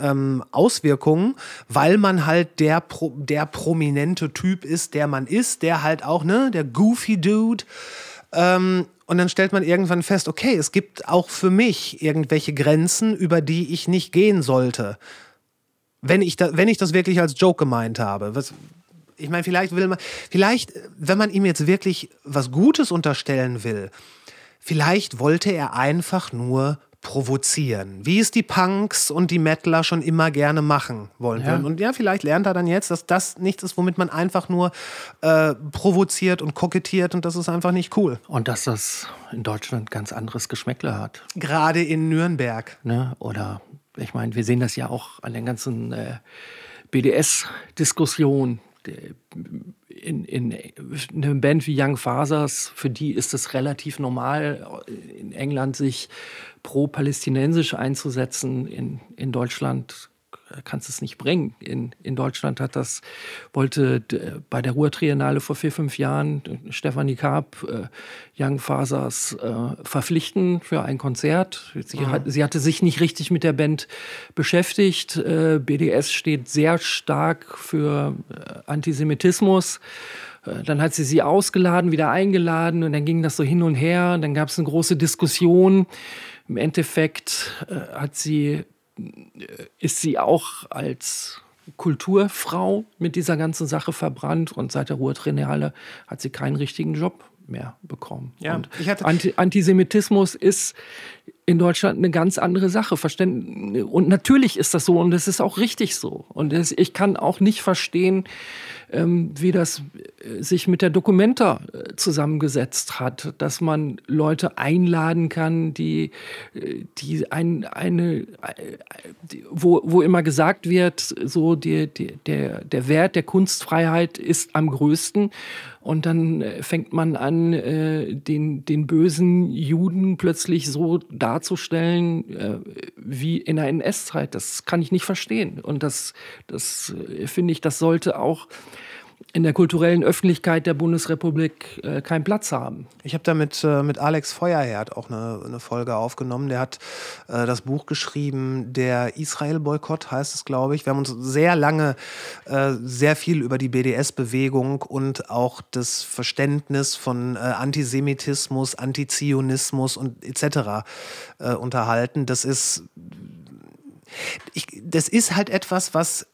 ähm, Auswirkungen, weil man halt der, Pro, der prominente Typ ist, der man ist, der halt auch, ne, der Goofy Dude. Ähm, und dann stellt man irgendwann fest, okay, es gibt auch für mich irgendwelche Grenzen, über die ich nicht gehen sollte. Wenn ich, da, wenn ich das wirklich als Joke gemeint habe. Was, ich meine, vielleicht will man, vielleicht, wenn man ihm jetzt wirklich was Gutes unterstellen will, vielleicht wollte er einfach nur provozieren, wie es die Punks und die Metaler schon immer gerne machen wollen Ja. Und ja, vielleicht lernt er dann jetzt, dass das nichts ist, womit man einfach nur äh, provoziert und kokettiert und das ist einfach nicht cool. Und dass das in Deutschland ganz anderes Geschmäckle hat. Gerade in Nürnberg. Ne? Oder ich meine, wir sehen das ja auch an den ganzen äh, BDS-Diskussionen. In, in eine Band wie Young Fathers, für die ist es relativ normal, in England sich pro-palästinensisch einzusetzen. In, in Deutschland kannst du es nicht bringen. In, in Deutschland hat das, wollte bei der Ruhr-Triennale vor vier, fünf Jahren äh, Stefanie Karp äh, Young Fathers äh, verpflichten für ein Konzert. Sie, hat, sie hatte sich nicht richtig mit der Band beschäftigt. Äh, BDS steht sehr stark für äh, Antisemitismus. Äh, Dann hat sie sie ausgeladen, wieder eingeladen und dann ging das so hin und her. Und dann gab es eine große Diskussion. Im Endeffekt äh, hat sie ist sie auch als Kulturfrau mit dieser ganzen Sache verbrannt und seit der Ruhrtriennale hat sie keinen richtigen Job mehr bekommen. Ja, und Anti Antisemitismus ist in Deutschland eine ganz andere Sache. Und natürlich ist das so und es ist auch richtig so. Und ich kann auch nicht verstehen, ähm, wie das äh, sich mit der Documenta äh, zusammengesetzt hat, dass man Leute einladen kann, die, äh, die ein, eine, wo, wo immer gesagt wird, so die, die, der, der Wert der Kunstfreiheit ist am größten. Und dann äh, fängt man an, äh, den, den bösen Juden plötzlich so darzustellen äh, wie in der NS-Zeit. Das kann ich nicht verstehen. Und das, das äh, finde ich, das sollte auch in der kulturellen Öffentlichkeit der Bundesrepublik äh, keinen Platz haben. Ich habe da mit, äh, mit Alex Feuerherd auch eine, eine Folge aufgenommen. Der hat äh, das Buch geschrieben, der Israel-Boykott heißt es, glaube ich. Wir haben uns sehr lange äh, sehr viel über die BDS-Bewegung und auch das Verständnis von äh, Antisemitismus, Antizionismus und etc. Äh, unterhalten. Das ist, ich, das ist halt etwas, was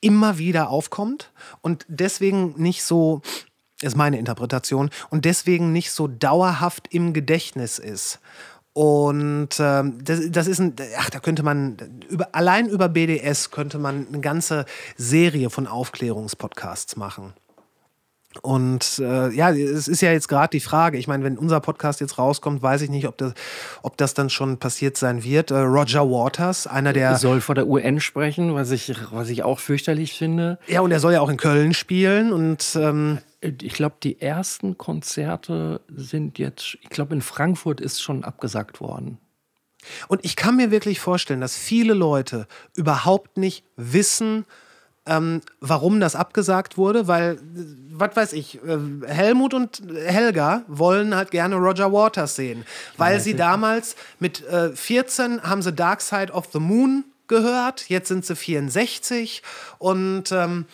immer wieder aufkommt und deswegen nicht so, ist meine Interpretation, und deswegen nicht so dauerhaft im Gedächtnis ist. Und ähm, das, das ist ein, ach, da könnte man, über, allein über BDS könnte man eine ganze Serie von Aufklärungspodcasts machen. Und äh, ja, es ist ja jetzt gerade die Frage. Ich meine, wenn unser Podcast jetzt rauskommt, weiß ich nicht, ob das, ob das dann schon passiert sein wird. Äh, Roger Waters, einer der. soll vor der UN sprechen, was ich, was ich auch fürchterlich finde. Ja, und er soll ja auch in Köln spielen. Und ähm, Ich glaube, die ersten Konzerte sind jetzt, ich glaube, in Frankfurt ist schon abgesagt worden. Und ich kann mir wirklich vorstellen, dass viele Leute überhaupt nicht wissen, ähm, warum das abgesagt wurde, weil, was weiß ich, äh, Helmut und Helga wollen halt gerne Roger Waters sehen, weil sie damals mit äh, 14 haben sie Dark Side of the Moon gehört, jetzt sind sie 64 und ähm,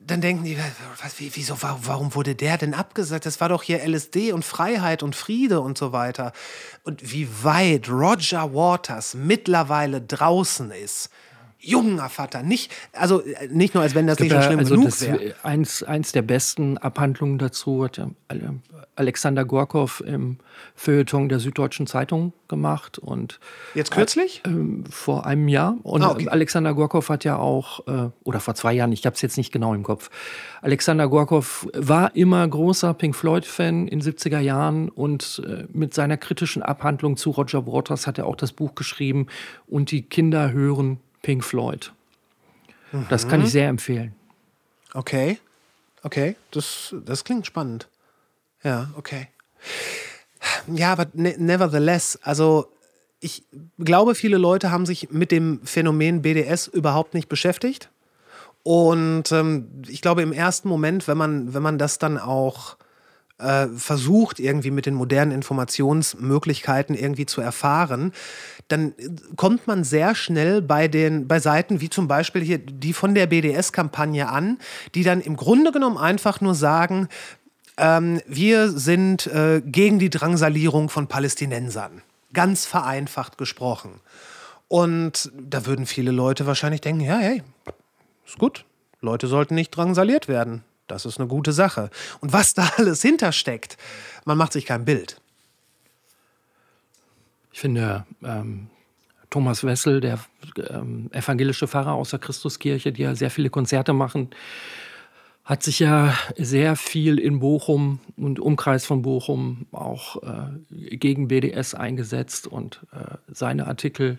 dann denken die, was, wie, wieso, wa- warum wurde der denn abgesagt? Das war doch hier LSD und Freiheit und Friede und so weiter. Und wie weit Roger Waters mittlerweile draußen ist. Junger Vater, nicht, also äh, nicht nur, als wenn das nicht schon schlimm also genug wäre. eins, eins der besten Abhandlungen dazu hat ja Ale- Alexander Gorkow im Feuilleton der Süddeutschen Zeitung gemacht und Jetzt kürzlich? ähm, vor einem Jahr. Und Ah, okay. Alexander Gorkow hat ja auch, äh, oder vor zwei Jahren, ich habe es jetzt nicht genau im Kopf. Alexander Gorkow war immer großer Pink Floyd-Fan in 70er Jahren und äh, mit seiner kritischen Abhandlung zu Roger Waters hat er auch das Buch geschrieben und die Kinder hören Pink Floyd. Das Mhm. kann ich sehr empfehlen. Okay. Okay, das, das klingt spannend. Ja, okay. Ja, aber ne nevertheless, also ich glaube, viele Leute haben sich mit dem Phänomen BDS überhaupt nicht beschäftigt. Und ähm, ich glaube, im ersten Moment, wenn man, wenn man das dann auch äh, versucht, irgendwie mit den modernen Informationsmöglichkeiten irgendwie zu erfahren, dann kommt man sehr schnell bei den bei Seiten wie zum Beispiel hier die von der BDS-Kampagne an, die dann im Grunde genommen einfach nur sagen, ähm, wir sind äh, gegen die Drangsalierung von Palästinensern. Ganz vereinfacht gesprochen. Und da würden viele Leute wahrscheinlich denken, ja, hey, ist gut. Leute sollten nicht drangsaliert werden. Das ist eine gute Sache. Und was da alles hintersteckt, man macht sich kein Bild. Ich finde, ähm, Thomas Wessel, der ähm, evangelische Pfarrer aus der Christuskirche, die ja sehr viele Konzerte machen, hat sich ja sehr viel in Bochum und Umkreis von Bochum auch äh, gegen BDS eingesetzt und äh, seine Artikel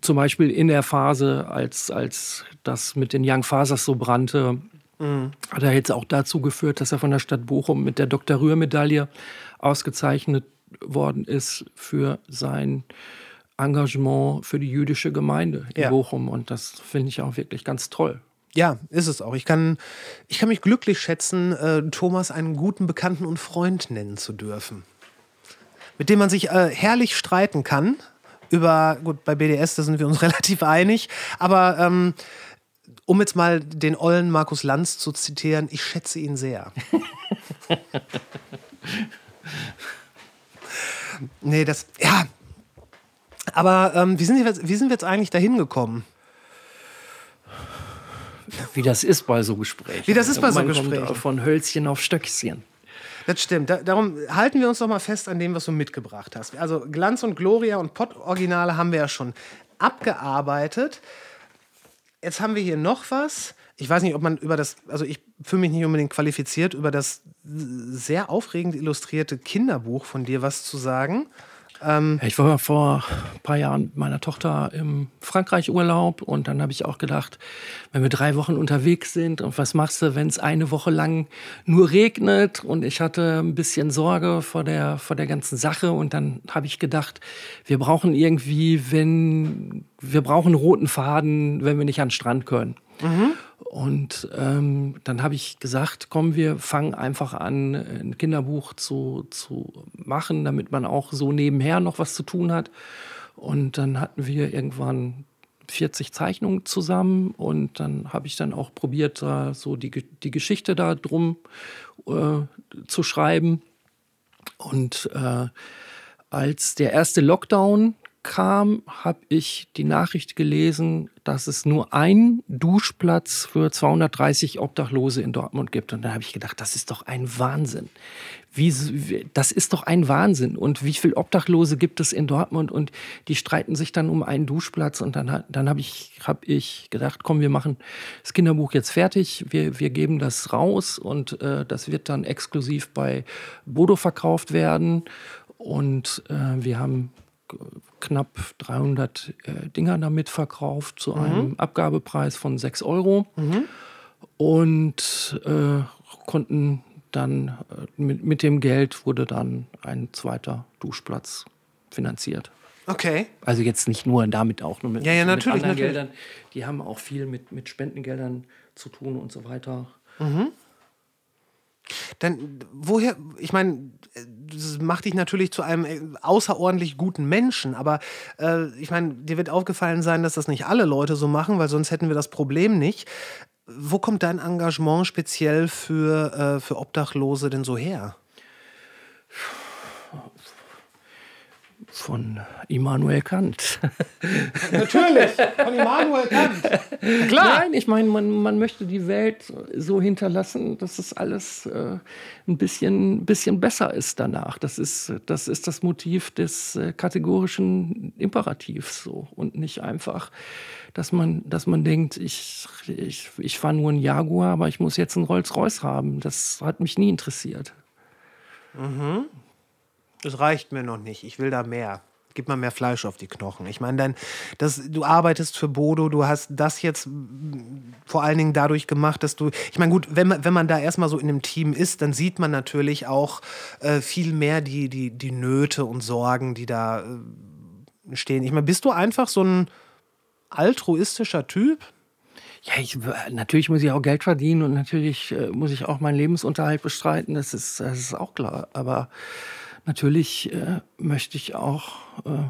zum Beispiel in der Phase, als, als das mit den Young Fathers so brannte, hat er jetzt auch dazu geführt, dass er von der Stadt Bochum mit der Dr. Rühr-Medaille ausgezeichnet worden ist für sein Engagement für die jüdische Gemeinde in Ja. Bochum. Und das finde ich auch wirklich ganz toll. Ja, ist es auch. Ich kann, ich kann mich glücklich schätzen, äh, Thomas einen guten Bekannten und Freund nennen zu dürfen. Mit dem man sich äh, herrlich streiten kann. Über, gut, bei BDS, da sind wir uns relativ einig. Aber ähm, um jetzt mal den ollen Markus Lanz zu zitieren, ich schätze ihn sehr. nee, das, ja. Aber ähm, wie, sind wir, jetzt- wie sind wir jetzt eigentlich dahin gekommen? Wie das ist bei so Gesprächen. Wie das ist bei so Gesprächen. Von Hölzchen auf Stöckchen. Das stimmt. Da, darum halten wir uns doch mal fest an dem, was du mitgebracht hast. Also Glanz und Gloria und Pott-Originale haben wir ja schon abgearbeitet. Jetzt haben wir hier noch was. Ich weiß nicht, ob man über das, also ich fühle mich nicht unbedingt qualifiziert, über das sehr aufregend illustrierte Kinderbuch von dir was zu sagen. Ich war vor ein paar Jahren mit meiner Tochter im Frankreich-Urlaub und dann habe ich auch gedacht, wenn wir drei Wochen unterwegs sind und was machst du, wenn es eine Woche lang nur regnet und ich hatte ein bisschen Sorge vor der, vor der ganzen Sache und dann habe ich gedacht, wir brauchen irgendwie, wenn, wir brauchen roten Faden, wenn wir nicht an den Strand können. Und ähm, dann habe ich gesagt, komm, wir fangen einfach an, ein Kinderbuch zu, zu machen, damit man auch so nebenher noch was zu tun hat. Und dann hatten wir irgendwann 40 Zeichnungen zusammen und dann habe ich dann auch probiert, da so die, die Geschichte da drum äh, zu schreiben. Und äh, als der erste Lockdown kam, habe ich die Nachricht gelesen, dass es nur einen Duschplatz für 230 Obdachlose in Dortmund gibt. Und da habe ich gedacht, das ist doch ein Wahnsinn. Wie, das ist doch ein Wahnsinn. Und wie viele Obdachlose gibt es in Dortmund? Und die streiten sich dann um einen Duschplatz. Und dann, dann habe ich, hab ich gedacht, komm, wir machen das Kinderbuch jetzt fertig. Wir, wir geben das raus und äh, das wird dann exklusiv bei Bodo verkauft werden. Und äh, wir haben knapp 300 äh, Dinger damit verkauft zu mhm. einem Abgabepreis von 6 Euro. Mhm. Und äh, konnten dann äh, mit, mit dem Geld wurde dann ein zweiter Duschplatz finanziert. Okay. Also jetzt nicht nur damit auch nur mit, ja, ja, natürlich, mit anderen natürlich. Geldern. Die haben auch viel mit, mit Spendengeldern zu tun und so weiter. Mhm. Dann woher, ich meine, das macht dich natürlich zu einem äh, außerordentlich guten Menschen, aber äh, ich meine, dir wird aufgefallen sein, dass das nicht alle Leute so machen, weil sonst hätten wir das Problem nicht. Wo kommt dein Engagement speziell für, äh, für Obdachlose denn so her? Von Immanuel Kant. Natürlich, von Immanuel Kant. Klar. Nein, ich meine, man, man möchte die Welt so hinterlassen, dass es alles äh, ein bisschen, bisschen besser ist danach. Das ist, das ist das Motiv des äh, kategorischen Imperativs so und nicht einfach, dass man, dass man denkt, ich, ich, ich fahre nur einen Jaguar, aber ich muss jetzt einen Rolls-Royce haben. Das hat mich nie interessiert. Mhm. Das reicht mir noch nicht. Ich will da mehr. Gib mal mehr Fleisch auf die Knochen. Ich meine, dein, das, du arbeitest für Bodo, du hast das jetzt vor allen Dingen dadurch gemacht, dass du. Ich meine, gut, wenn man, wenn man da erstmal so in einem Team ist, dann sieht man natürlich auch äh, viel mehr die, die, die Nöte und Sorgen, die da äh, stehen. Ich meine, bist du einfach so ein altruistischer Typ? Ja, ich, natürlich muss ich auch Geld verdienen und natürlich äh, muss ich auch meinen Lebensunterhalt bestreiten. Das ist, das ist auch klar. Aber natürlich äh, möchte ich auch äh,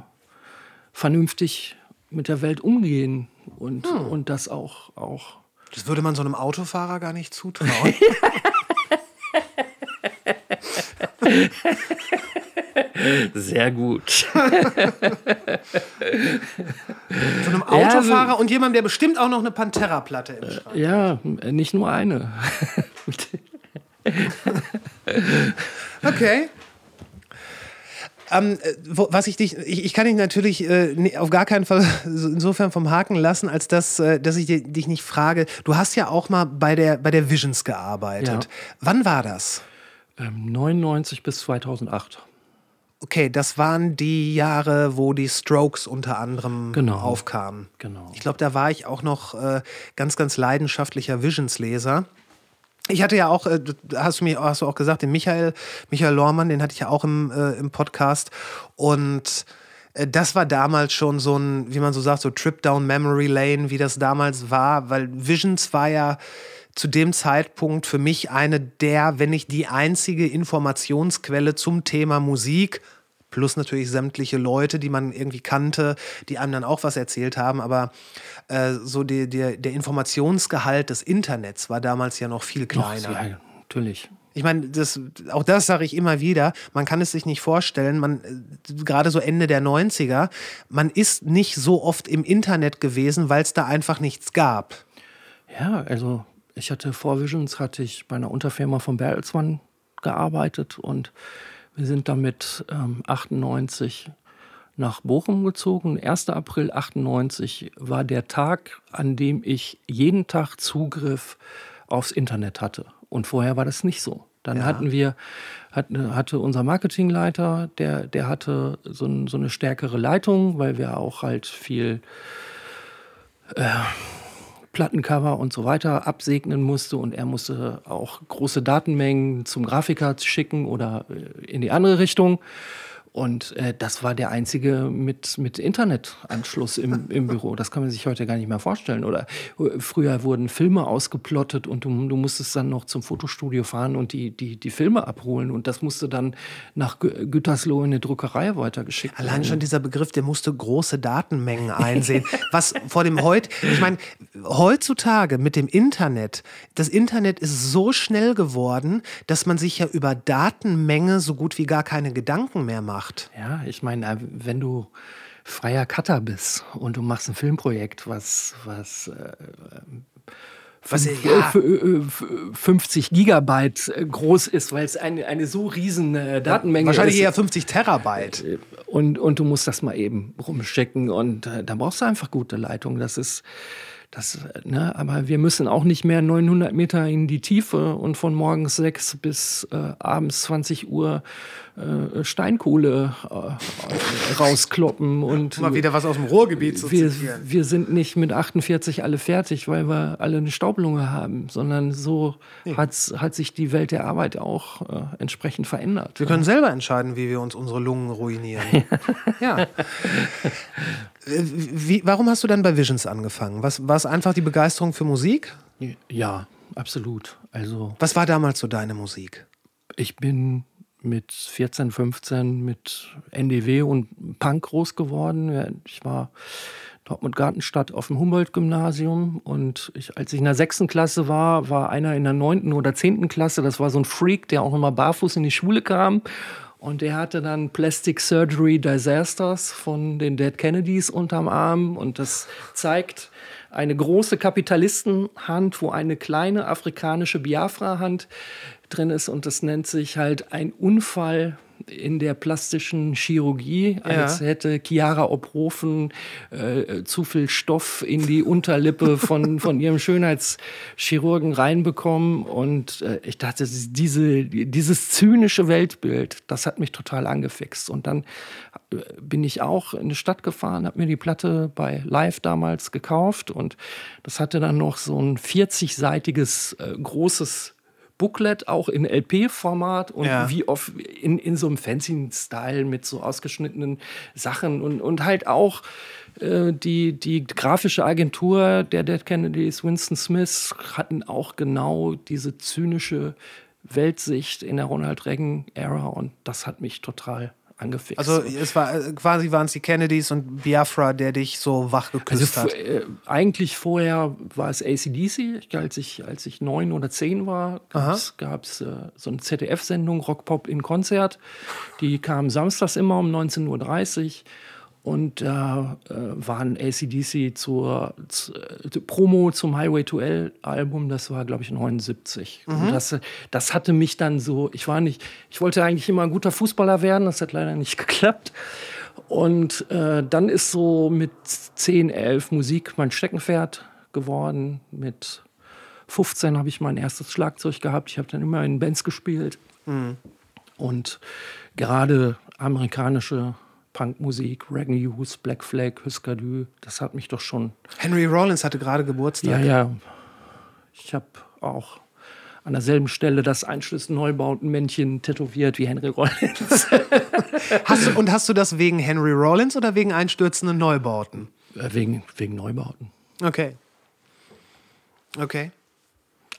vernünftig mit der Welt umgehen und, hm. und das auch, auch. Das würde man so einem Autofahrer gar nicht zutrauen. Sehr gut. so einem Autofahrer ja, und jemandem, der bestimmt auch noch eine Pantera-Platte im Schrank Ja, nicht nur eine. okay. Ähm, was ich dich, ich, ich kann dich natürlich äh, auf gar keinen Fall insofern vom Haken lassen, als dass, äh, dass ich dich nicht frage. Du hast ja auch mal bei der, bei der Visions gearbeitet. Ja. Wann war das? Ähm, 99 bis 2008. Okay, das waren die Jahre, wo die Strokes unter anderem genau. aufkamen. Genau. Ich glaube, da war ich auch noch äh, ganz, ganz leidenschaftlicher Visions-Leser. Ich hatte ja auch, äh, hast du mir hast du auch gesagt, den Michael, Michael Lormann, den hatte ich ja auch im, äh, im Podcast. Und äh, das war damals schon so ein, wie man so sagt, so Trip down Memory Lane, wie das damals war, weil Visions war ja zu dem Zeitpunkt für mich eine der, wenn nicht die einzige Informationsquelle zum Thema Musik plus natürlich sämtliche Leute, die man irgendwie kannte, die einem dann auch was erzählt haben. Aber äh, so die, die, der Informationsgehalt des Internets war damals ja noch viel kleiner. Doch, ja, natürlich. Ich meine, das, auch das sage ich immer wieder, man kann es sich nicht vorstellen, man, äh, gerade so Ende der 90er, man ist nicht so oft im Internet gewesen, weil es da einfach nichts gab. Ja, also ich hatte vor Visions, hatte ich bei einer Unterfirma von Bertelsmann gearbeitet und wir sind damit ähm, 98 nach Bochum gezogen. 1. April 98 war der Tag, an dem ich jeden Tag Zugriff aufs Internet hatte. Und vorher war das nicht so. Dann ja. hatten wir, hatte, hatte unser Marketingleiter, der, der hatte so, ein, so, eine stärkere Leitung, weil wir auch halt viel äh, Plattencover und so weiter absegnen musste und er musste auch große Datenmengen zum Grafiker schicken oder äh, in die andere Richtung. Und äh, das war der einzige mit, mit Internetanschluss im, im Büro. Das kann man sich heute gar nicht mehr vorstellen. Oder äh, früher wurden Filme ausgeplottet und du, du musstest dann noch zum Fotostudio fahren und die, die, die Filme abholen. Und das musste dann nach Gütersloh in eine Druckerei weitergeschickt werden. Allein schon dieser Begriff, der musste große Datenmengen einsehen. Was vor dem heute, ich meine, heutzutage mit dem Internet, das Internet ist so schnell geworden, dass man sich ja über Datenmenge so gut wie gar keine Gedanken mehr macht macht. Ja, ich meine, äh, wenn du, freier Cutter bist und du machst ein Filmprojekt, was, was äh, Was, fünf- ja. äh, f- äh, 50 Gigabyte äh, groß ist, weil es eine, eine so riesen äh, Datenmenge Wahrscheinlich ist. eher 50 Terabyte. Und, und du musst das mal eben rumschicken und äh, da brauchst du einfach gute Leitung. Das ist, das, äh, ne, aber wir müssen auch nicht mehr 900 Meter in die Tiefe und von morgens 6 bis äh, abends 20 Uhr äh, Steinkohle äh, rauskloppen und Mal wieder was aus dem Ruhrgebiet zu wir, zitieren. wir sind nicht mit 48 alle fertig, weil wir alle eine Staublunge haben, sondern so hat's, hat sich die Welt der Arbeit auch äh, entsprechend verändert. Wir können selber entscheiden, wie wir uns unsere Lungen ruinieren. ja. Wie, warum hast du dann bei Visions angefangen? Was, war es einfach die Begeisterung für Musik? Ja, absolut. Also Was war damals so deine Musik? ich bin mit 14, 15 mit NDW und Punk groß geworden. Ich war Dortmund Gartenstadt auf dem Humboldt-Gymnasium und ich, als ich in der sechsten Klasse war, war einer in der neunten oder zehnten Klasse, das war so ein Freak, der auch immer barfuß in die Schule kam. Und der hatte dann Plastic Surgery Disasters von den Dead Kennedys unterm Arm. Und das zeigt eine große Kapitalistenhand, wo eine kleine afrikanische Biafra-Hand drin ist. Und das nennt sich halt ein Unfall in der plastischen Chirurgie, als Ja. hätte Chiara Obrofen äh, zu viel Stoff in die Unterlippe von, von ihrem Schönheitschirurgen reinbekommen. Und äh, ich dachte, diese, dieses zynische Weltbild, das hat mich total angefixt. Und dann äh, bin ich auch in die Stadt gefahren, habe mir die Platte bei Live damals gekauft und das hatte dann noch so ein 40-seitiges äh, großes Booklet, auch in LP-Format und Ja. wie oft in, in so einem Fancy-Style mit so ausgeschnittenen Sachen und, und halt auch äh, die, die grafische Agentur der Dead Kennedys, Winston Smith, hatten auch genau diese zynische Weltsicht in der Ronald Reagan-Ära und das hat mich total angefixt. Also es war äh, quasi waren es die Kennedys und Biafra, der dich so wach Also geküsst f- hat. äh, eigentlich vorher war es ACDC. Als, ich, als ich neun oder zehn war, gab es äh, so eine ZDF-Sendung, Rockpop in Konzert. Die kam samstags immer um 19.30 Uhr. Und da äh, waren ACDC zur, zu, äh, Promo zum Highway to L Album, das war, glaube ich, 79. Und das, das hatte mich dann so, ich war nicht, ich wollte eigentlich immer ein guter Fußballer werden, das hat leider nicht geklappt. Und äh, dann ist so mit 10, 11 Musik mein Steckenpferd geworden. Mit 15 habe ich mein erstes Schlagzeug gehabt. Ich habe dann immer in Bands gespielt. Und gerade amerikanische Punkmusik, Reagan Hughes, Black Flag, Husker Du, das hat mich doch schon. Henry Rollins hatte gerade Geburtstag. Ja, ja. Ich habe auch an derselben Stelle das Einschluss-Neubautenmännchen tätowiert wie Henry Rollins. Hast du, und hast du das wegen Henry Rollins oder wegen einstürzenden Neubauten? Äh, wegen, wegen Neubauten. Okay. Okay.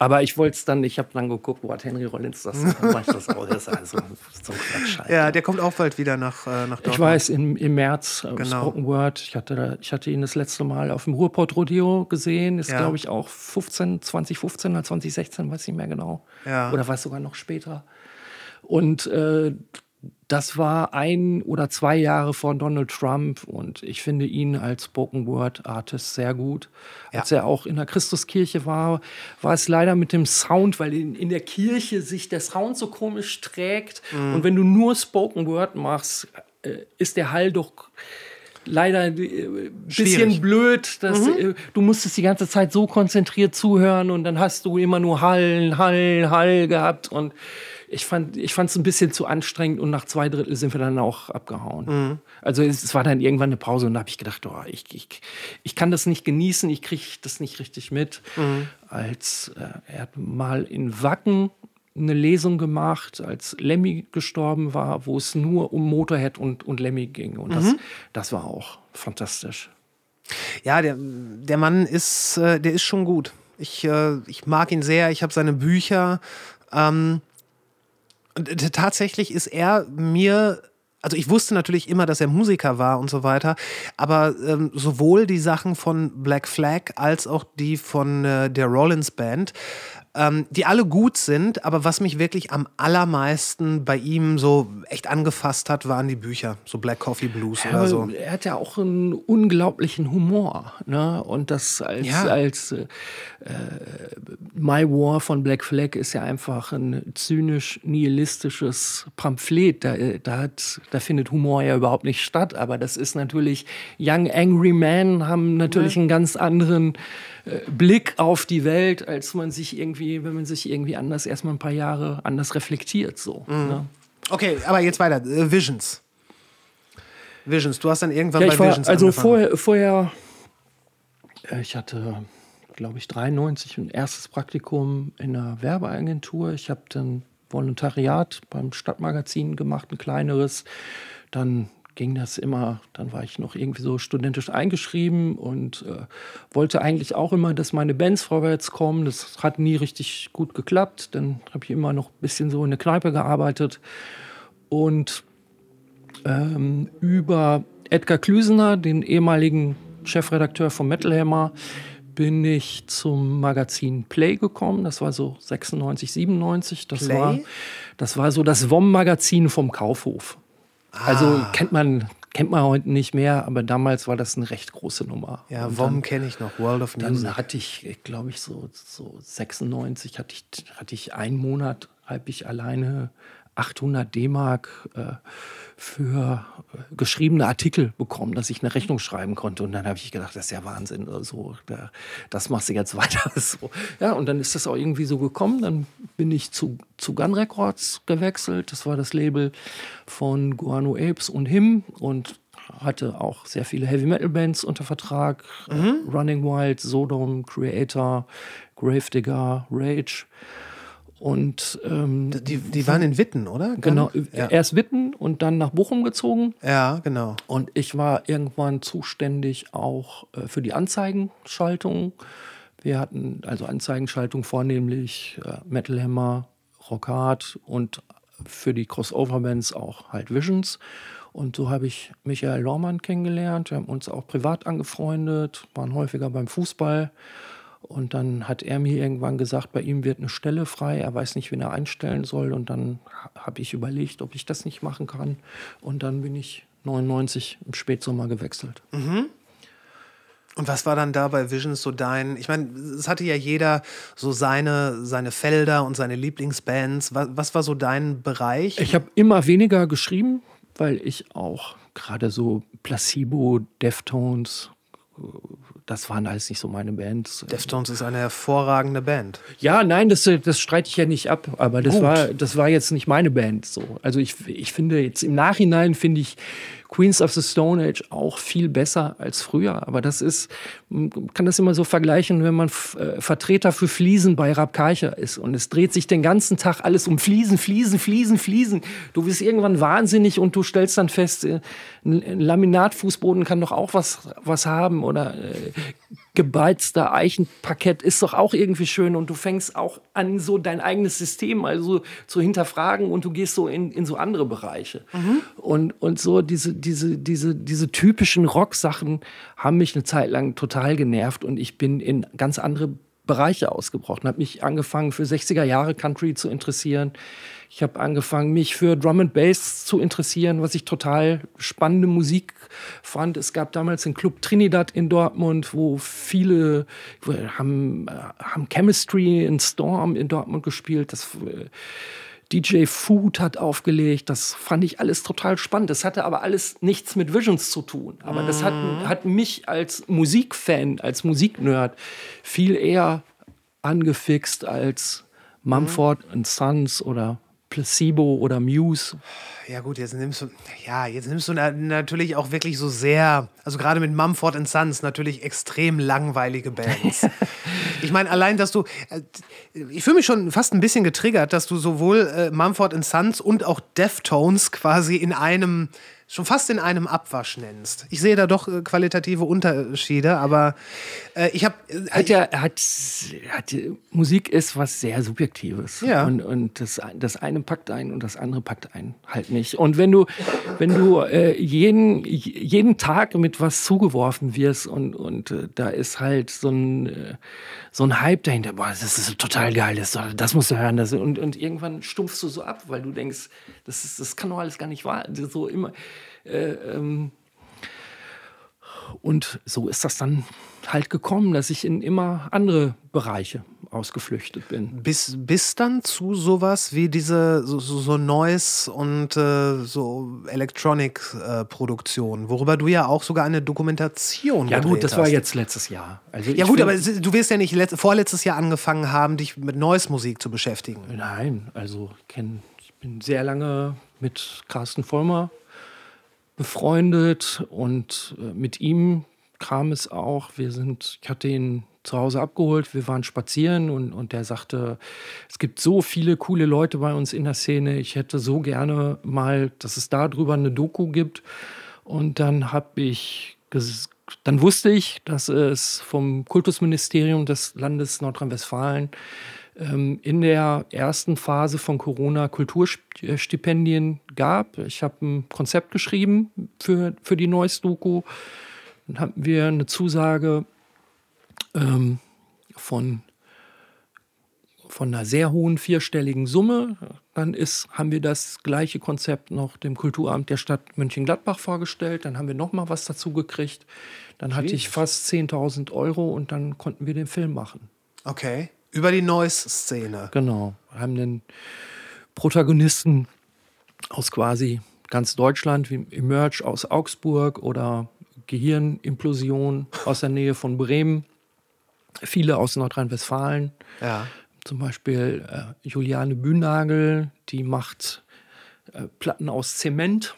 Aber ich wollte es dann, ich habe dann geguckt, wo hat Henry Rollins das? Dann war ich das auch. Das ist also so ein Quatsch. halt. Ja, der kommt auch bald wieder nach, äh, nach Dortmund. Ich weiß, im, im März, äh, Genau. Spoken Word, ich hatte, ich hatte ihn das letzte Mal auf dem Ruhrpott Rodeo gesehen, ist Ja. glaube ich auch 15, 2015 oder 2016, weiß nicht mehr genau. Ja. Oder war es sogar noch später. Und äh, das war ein oder zwei Jahre vor Donald Trump und ich finde ihn als Spoken Word Artist sehr gut. Als er auch in der Christuskirche war, war es leider mit dem Sound, weil in, in der Kirche sich der Sound so komisch trägt und wenn du nur Spoken Word machst, äh, ist der Hall doch leider äh, bisschen Schwierig. blöd. Dass, äh, du musstest die ganze Zeit so konzentriert zuhören und dann hast du immer nur Hall, Hall, Hall gehabt und ich fand ich fand es ein bisschen zu anstrengend und nach zwei Drittel sind wir dann auch abgehauen. Also es, es war dann irgendwann eine Pause und da habe ich gedacht, oh, ich, ich, ich kann das nicht genießen, ich kriege das nicht richtig mit. Als äh, er hat mal in Wacken eine Lesung gemacht, als Lemmy gestorben war, wo es nur um Motorhead und, und Lemmy ging. Und das, das war auch fantastisch. Ja, der, der Mann ist, äh, der ist schon gut. Ich, äh, ich mag ihn sehr. Ich habe seine Bücher. Ähm, und t- tatsächlich ist er mir, also ich wusste natürlich immer, dass er Musiker war und so weiter, aber ähm, sowohl die Sachen von Black Flag als auch die von äh, der Rollins Band ähm, die alle gut sind, aber was mich wirklich am allermeisten bei ihm so echt angefasst hat, waren die Bücher, so Black Coffee Blues oder Aber so. Er hat ja auch einen unglaublichen Humor. Ne? Und das als, Ja. als äh, My War von Black Flag ist ja einfach ein zynisch-nihilistisches Pamphlet. Da, äh, da, hat, da findet Humor ja überhaupt nicht statt. Aber das ist natürlich, Young Angry Men haben natürlich einen ganz anderen äh, Blick auf die Welt, als man sich irgendwie, wenn man sich irgendwie anders erstmal ein paar Jahre anders reflektiert. So, ne? Okay, aber jetzt weiter. Äh, Visions. Visions, du hast dann irgendwann Ja, bei war, Visions also angefangen. vorher, vorher, äh, ich hatte, glaube ich, 93 ein erstes Praktikum in einer Werbeagentur. Ich habe dann Volontariat beim Stadtmagazin gemacht, ein kleineres. Dann ging das immer, dann war ich noch irgendwie so studentisch eingeschrieben und äh, wollte eigentlich auch immer, dass meine Bands vorwärts kommen. Das hat nie richtig gut geklappt. Dann habe ich immer noch ein bisschen so in der Kneipe gearbeitet. Und ähm, über Edgar Klüsener, den ehemaligen Chefredakteur von Metal Hammer, bin ich zum Magazin Play gekommen. Das war so 96, 97. Das Play? war das war so das WOM-Magazin vom Kaufhof. Also Ah. kennt man kennt man heute nicht mehr, aber damals war das eine recht große Nummer. Ja, WOM dann- kenne ich noch, World of dann Music. hatte ich, glaube ich, so, so 96 hatte ich, hatte ich einen Monat, habe ich alleine 800 D-Mark äh, für äh, geschriebene Artikel bekommen, dass ich eine Rechnung schreiben konnte. Und dann habe ich gedacht, das ist ja Wahnsinn. oder So, da, das machst du jetzt weiter. So. Ja, und dann ist das auch irgendwie so gekommen. Dann bin ich zu, zu Gun Records gewechselt. Das war das Label von Guano Apes und Him und hatte auch sehr viele Heavy Metal Bands unter Vertrag. Äh, Running Wild, Sodom, Creator, Gravedigger, Rage. Und ähm, Die, die waren in Witten, oder? genau, Ja, erst Witten und dann nach Bochum gezogen. ja genau. Und ich war irgendwann zuständig auch äh, für die Anzeigenschaltung. Wir hatten also Anzeigenschaltung vornehmlich äh, Metal Hammer, Rockhard und für die Crossover-Bands auch halt Visions. Und so habe ich Michael Lormann kennengelernt. Wir haben uns auch privat angefreundet, waren häufiger beim Fußball. Und dann hat er mir irgendwann gesagt, bei ihm wird eine Stelle frei, er weiß nicht, wen er einstellen soll. Und dann ha- habe ich überlegt, ob ich das nicht machen kann. Und dann bin ich 99 im Spätsommer gewechselt. Und was war dann da bei Visions so dein, ich meine, es hatte ja jeder so seine, seine Felder und seine Lieblingsbands. Was, was war so dein Bereich? Ich habe immer weniger geschrieben, weil ich auch gerade so Placebo, Deftones, das waren alles nicht so meine Bands. Deftones ist eine hervorragende Band. Ja, nein, das, äh, das streite ich ja nicht ab, aber das Gut. war, das war jetzt nicht meine Band so. Also ich, ich finde jetzt im Nachhinein finde ich Queens of the Stone Age auch viel besser als früher. Aber das ist, man kann das immer so vergleichen, wenn man äh, Vertreter für Fliesen bei Rabkarcher ist und es dreht sich den ganzen Tag alles um Fliesen, Fliesen, Fliesen, Fliesen. Du wirst irgendwann wahnsinnig und du stellst dann fest, äh, ein Laminatfußboden kann doch auch was, was haben oder äh, gebeizter Eichenparkett ist doch auch irgendwie schön und du fängst auch an, so dein eigenes System also zu hinterfragen und du gehst so in, in so andere Bereiche. Und, und so diese, diese, diese, diese typischen Rock-Sachen haben mich eine Zeit lang total genervt und ich bin in ganz andere Bereiche ausgebrochen, habe mich angefangen für 60er Jahre Country zu interessieren. Ich habe angefangen, mich für Drum and Bass zu interessieren, was ich total spannende Musik fand. Es gab damals den Club Trinidad in Dortmund, wo viele wo haben, äh, haben Chemistry in Storm in Dortmund gespielt. Das äh, DJ Food hat aufgelegt. Das fand ich alles total spannend. Das hatte aber alles nichts mit Visions zu tun. Aber das hat, hat mich als Musikfan, als Musiknerd viel eher angefixt als Mumford and Sons oder Placebo oder Muse. Ja gut, jetzt nimmst du, ja, jetzt nimmst du na, natürlich auch wirklich so sehr, also gerade mit Mumford Sons natürlich extrem langweilige Bands. ich meine, allein, dass du, äh, ich fühle mich schon fast ein bisschen getriggert, dass du sowohl äh, Mumford Sons und auch Deftones quasi in einem, schon fast in einem Abwasch nennst. Ich sehe da doch äh, qualitative Unterschiede, aber äh, ich habe, Hat ja, hat, hat, Musik ist was sehr Subjektives. Ja. Und, und das, das eine packt ein und das andere packt ein halt nicht. Nicht. Und wenn du, wenn du äh, jeden, jeden Tag mit was zugeworfen wirst und, und äh, da ist halt so ein, äh, so ein Hype dahinter, boah, das ist total geil, das, das musst du hören. Das, und, und irgendwann stumpfst du so ab, weil du denkst, das, ist, das kann doch alles gar nicht wahr. So immer. Äh, ähm, und so ist das dann halt gekommen, dass ich in immer andere Bereiche ausgeflüchtet bin. Bis, bis dann zu sowas wie diese so, so, Noise und äh, so Electronic-Produktion, äh, worüber du ja auch sogar eine Dokumentation Ja gut, das hast. war jetzt letztes Jahr. Also Ja gut, aber du wirst ja nicht let- vorletztes Jahr angefangen haben, dich mit Noise-Musik zu beschäftigen. Nein, also kenn, ich bin sehr lange mit Carsten Vollmer befreundet und äh, mit ihm kam es auch. Wir sind, ich hatte ihn zu Hause abgeholt, wir waren spazieren und, und der sagte, es gibt so viele coole Leute bei uns in der Szene. Ich hätte so gerne mal, dass es darüber eine Doku gibt. Und dann habe ich dann wusste ich, dass es vom Kultusministerium des Landes Nordrhein-Westfalen in der ersten Phase von Corona Kulturstipendien gab. Ich habe ein Konzept geschrieben für, für die Neues-Doku. Dann hatten wir eine Zusage ähm, von, von einer sehr hohen vierstelligen Summe. Dann ist, haben wir das gleiche Konzept noch dem Kulturamt der Stadt Mönchengladbach vorgestellt. Dann haben wir noch mal was dazu gekriegt. Dann hatte ich fast 10.000 Euro und dann konnten wir den Film machen. Okay. Über die Noise-Szene. Genau. Wir haben den Protagonisten aus quasi ganz Deutschland, wie Emerge aus Augsburg oder Gehirnimplosion aus der Nähe von Bremen. Viele aus Nordrhein-Westfalen. Ja. Zum Beispiel äh, Juliane Bühnagel, die macht äh, Platten aus Zement,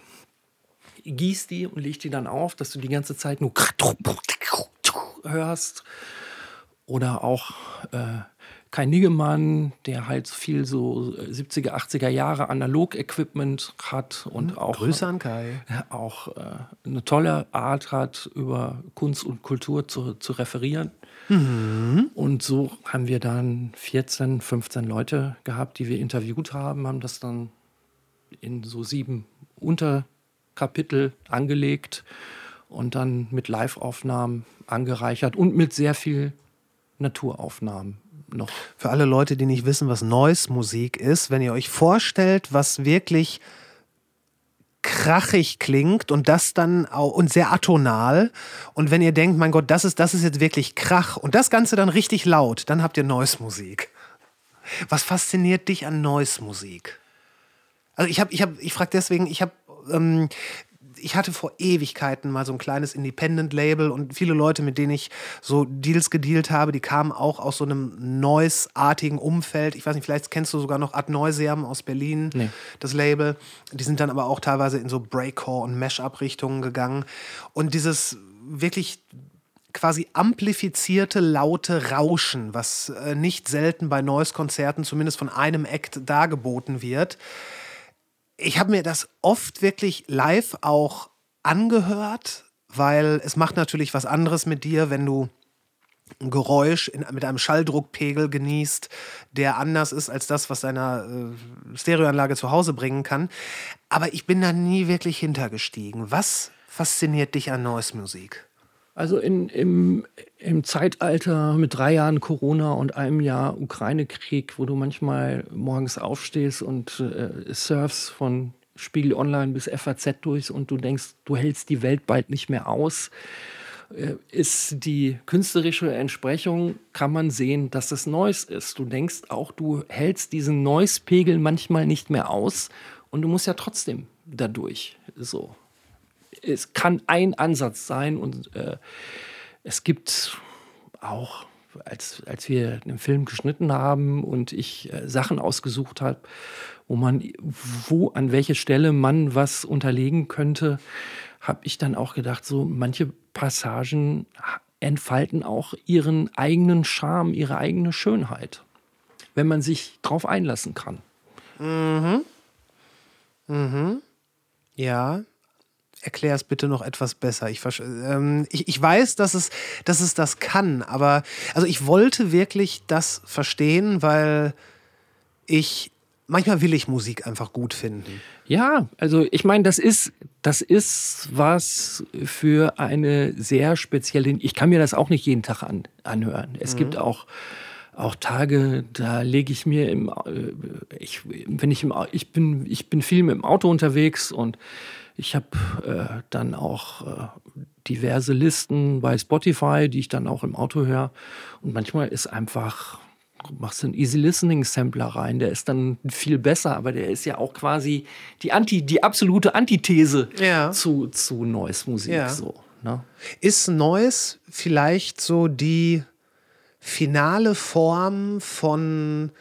gießt die und legt die dann auf, dass du die ganze Zeit nur hörst. Oder auch äh, Kai Niggemann, der halt viel so 70er, 80er Jahre Analog-Equipment hat und auch, Grüße an Kai. auch äh, eine tolle Art hat, über Kunst und Kultur zu, zu referieren. Und so haben wir dann 14, 15 Leute gehabt, die wir interviewt haben, haben das dann in so sieben Unterkapitel angelegt und dann mit Live-Aufnahmen angereichert und mit sehr viel Naturaufnahmen noch. Für alle Leute, die nicht wissen, was Noise-Musik ist, wenn ihr euch vorstellt, was wirklich krachig klingt und das dann auch und sehr atonal und wenn ihr denkt, mein Gott, das ist das ist jetzt wirklich Krach und das Ganze dann richtig laut, dann habt ihr Noise-Musik. Was fasziniert dich an Noise-Musik? Also ich habe, ich habe, ich frage deswegen, ich habe, ähm, ich hatte vor Ewigkeiten mal so ein kleines Independent-Label und viele Leute, mit denen ich so Deals gedealt habe, die kamen auch aus so einem Noise-artigen Umfeld. Ich weiß nicht, vielleicht kennst du sogar noch Ad Neuseam aus Berlin, Nee. das Label. Die sind dann aber auch teilweise in so Breakcore und Mash-up-Richtungen gegangen. Und dieses wirklich quasi amplifizierte, laute Rauschen, was äh, nicht selten bei Noise-Konzerten zumindest von einem Act dargeboten wird. Ich habe mir das oft wirklich live auch angehört, weil es macht natürlich was anderes mit dir, wenn du ein Geräusch in, mit einem Schalldruckpegel genießt, der anders ist als das, was deiner äh, Stereoanlage zu Hause bringen kann. Aber ich bin da nie wirklich hintergestiegen. Was fasziniert dich an Noise-Musik? Also in, im, im Zeitalter mit drei Jahren Corona und einem Jahr Ukraine-Krieg, wo du manchmal morgens aufstehst und äh, surfst von Spiegel Online bis FAZ durch und du denkst, du hältst die Welt bald nicht mehr aus, äh, ist die künstlerische Entsprechung, kann man sehen, dass es Noise ist. Du denkst auch, du hältst diesen Noise-Pegel manchmal nicht mehr aus und du musst ja trotzdem dadurch so es kann ein Ansatz sein und äh, es gibt auch, als, als wir den Film geschnitten haben und ich äh, Sachen ausgesucht habe, wo man, wo, an welche Stelle man was unterlegen könnte, habe ich dann auch gedacht, so manche Passagen entfalten auch ihren eigenen Charme, ihre eigene Schönheit, wenn man sich drauf einlassen kann. Ja, erklär es bitte noch etwas besser. Ich, ähm, ich, ich weiß, dass es, dass es das kann, aber also ich wollte wirklich das verstehen, weil ich manchmal will ich Musik einfach gut finden. Ja, also ich meine, das ist, das ist was für eine sehr spezielle. Ich kann mir das auch nicht jeden Tag an, anhören. Es mhm. gibt auch auch Tage, da lege ich mir im, äh, ich, wenn ich im, ich bin, ich bin viel mit dem Auto unterwegs und ich habe äh, dann auch äh, diverse Listen bei Spotify, die ich dann auch im Auto höre. Und manchmal ist einfach machst du einen Easy Listening Sampler rein, der ist dann viel besser, aber der ist ja auch quasi die Anti, die absolute Antithese ja. zu, zu Noise Musik. Ja. So, ne? Ist Noise vielleicht so die finale Form von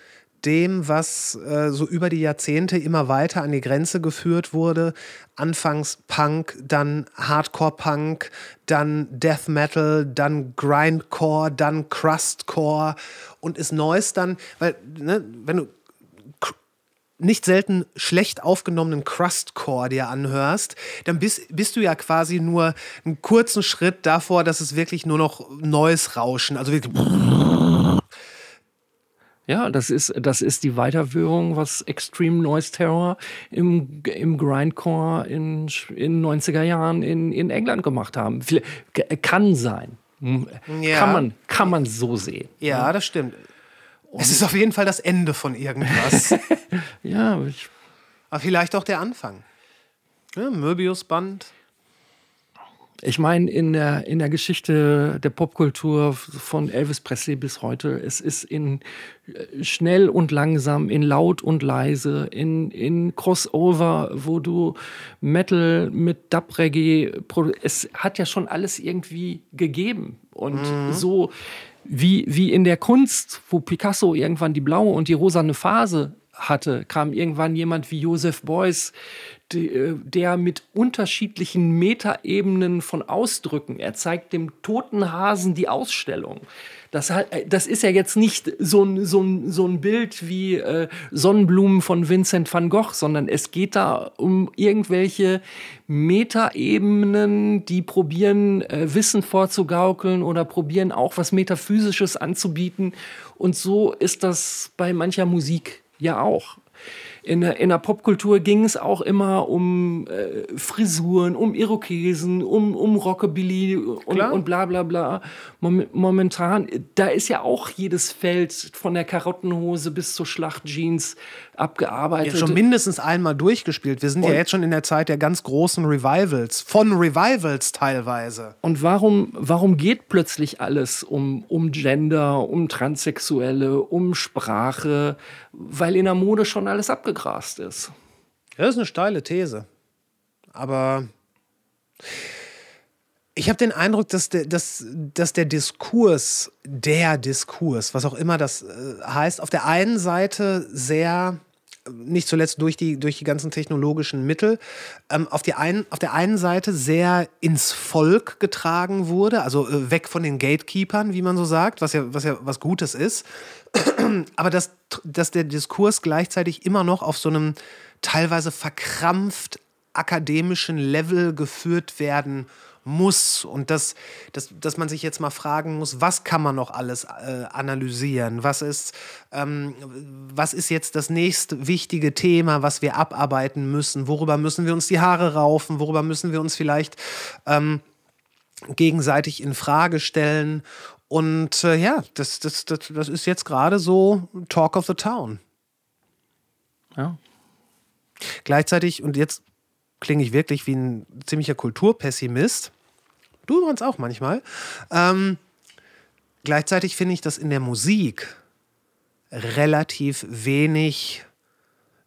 dem, was äh, so über die Jahrzehnte immer weiter an die Grenze geführt wurde. Anfangs Punk, dann Hardcore-Punk, dann Death Metal, dann Grindcore, dann Crustcore und ist Neues dann, weil, ne, wenn du nicht selten schlecht aufgenommenen Crustcore dir anhörst, dann bist, bist du ja quasi nur einen kurzen Schritt davor, dass es wirklich nur noch neues Rauschen, also wirklich ja, das ist, das ist die Weiterführung, was Extreme Noise Terror im, im Grindcore in, in 90er Jahren in, in England gemacht haben. Kann sein. Ja. Kann, man, kann man so sehen. Ja, das stimmt. Und es ist auf jeden Fall das Ende von irgendwas. ja. Aber vielleicht auch der Anfang. Ja, Möbius-Band. Ich meine, in der, in der Geschichte der Popkultur von Elvis Presley bis heute, es ist in äh, schnell und langsam, in laut und leise, in, in Crossover, wo du Metal mit Dub-Reggae, es hat ja schon alles irgendwie gegeben. Und mhm. so wie, wie in der Kunst, wo Picasso irgendwann die blaue und die rosane Phase hatte, kam irgendwann jemand wie Joseph Beuys, äh, der mit unterschiedlichen Metaebenen von Ausdrücken, er zeigt dem toten Hasen die Ausstellung. Das, äh, das ist ja jetzt nicht so ein, so ein, so ein Bild wie äh, Sonnenblumen von Vincent van Gogh, sondern es geht da um irgendwelche Metaebenen, die probieren, äh, Wissen vorzugaukeln oder probieren auch was Metaphysisches anzubieten. Und so ist das bei mancher Musik ja auch in der, in der Popkultur ging es auch immer um äh, Frisuren, um Irokesen, um, um Rockabilly und, und bla bla bla. Momentan, da ist ja auch jedes Feld von der Karottenhose bis zur Schlachtjeans abgearbeitet. Ja, schon mindestens einmal durchgespielt. Wir sind und ja jetzt schon in der Zeit der ganz großen Revivals, von Revivals teilweise. Und warum, warum geht plötzlich alles um, um Gender, um Transsexuelle, um Sprache? Weil in der Mode schon alles abgegrast ist. das ist eine steile These. Aber ich habe den Eindruck, dass der, dass, dass der Diskurs, der Diskurs, was auch immer das äh, heißt, auf der einen Seite sehr, nicht zuletzt durch die, durch die ganzen technologischen Mittel, ähm, auf, die ein, auf der einen Seite sehr ins Volk getragen wurde, also äh, weg von den Gatekeepers, wie man so sagt, was ja was, ja was Gutes ist. Aber dass, dass der Diskurs gleichzeitig immer noch auf so einem teilweise verkrampft akademischen Level geführt werden muss und dass, dass, dass man sich jetzt mal fragen muss, was kann man noch alles äh, analysieren? Was ist, ähm, was ist jetzt das nächste wichtige Thema, was wir abarbeiten müssen? Worüber müssen wir uns die Haare raufen? Worüber müssen wir uns vielleicht ähm, gegenseitig in Frage stellen? Und äh, ja, das, das, das, das ist jetzt gerade so Talk of the Town. Ja. Gleichzeitig, und jetzt klinge ich wirklich wie ein ziemlicher Kulturpessimist. Du übrigens auch manchmal. Ähm, gleichzeitig finde ich, dass in der Musik relativ wenig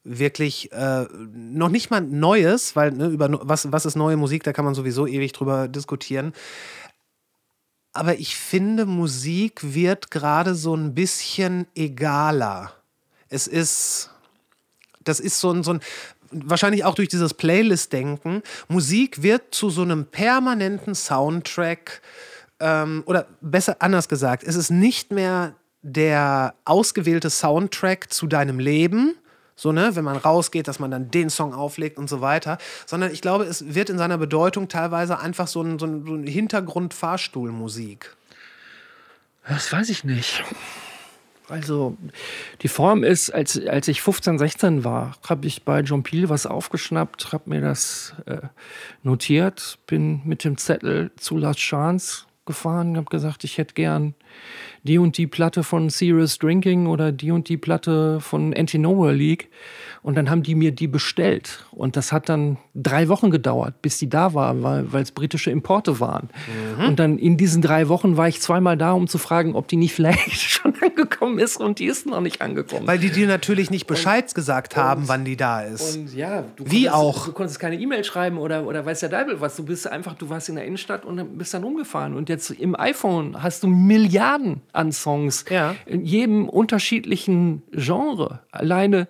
wirklich äh, noch nicht mal Neues, weil ne, über was, was ist neue Musik, da kann man sowieso ewig drüber diskutieren. Aber ich finde, Musik wird gerade so ein bisschen egaler. Es ist, das ist so ein, so ein, wahrscheinlich auch durch dieses Playlist-Denken, Musik wird zu so einem permanenten Soundtrack ähm, oder besser anders gesagt, es ist nicht mehr der ausgewählte Soundtrack zu deinem Leben, so, ne, wenn man rausgeht, dass man dann den Song auflegt und so weiter, sondern ich glaube, es wird in seiner Bedeutung teilweise einfach so ein, so ein, Hintergrund-Fahrstuhlmusik. Das weiß ich nicht. Also die Form ist, als, als ich 15, 16 war, habe ich bei John Peel was aufgeschnappt, habe mir das äh, notiert, bin mit dem Zettel zu Last Chance gefahren, habe gesagt, ich hätte gern die und die Platte von Serious Drinking oder die und die Platte von Anti-Nowhere League. Und dann haben die mir die bestellt. Und das hat dann drei Wochen gedauert, bis die da war, weil es britische Importe waren. Mhm. Und dann in diesen drei Wochen war ich zweimal da, um zu fragen, ob die nicht vielleicht schon angekommen ist. Und die ist noch nicht angekommen. Weil die dir natürlich nicht Bescheid und, gesagt haben, und, wann die da ist. Und ja, du Wie konntest, auch. Du konntest keine E-Mail schreiben oder, oder weiß der Deibel was. Du bist einfach, du warst in der Innenstadt und bist dann rumgefahren. Und jetzt im iPhone hast du Milliarden an Songs. Ja. In jedem unterschiedlichen Genre. Alleine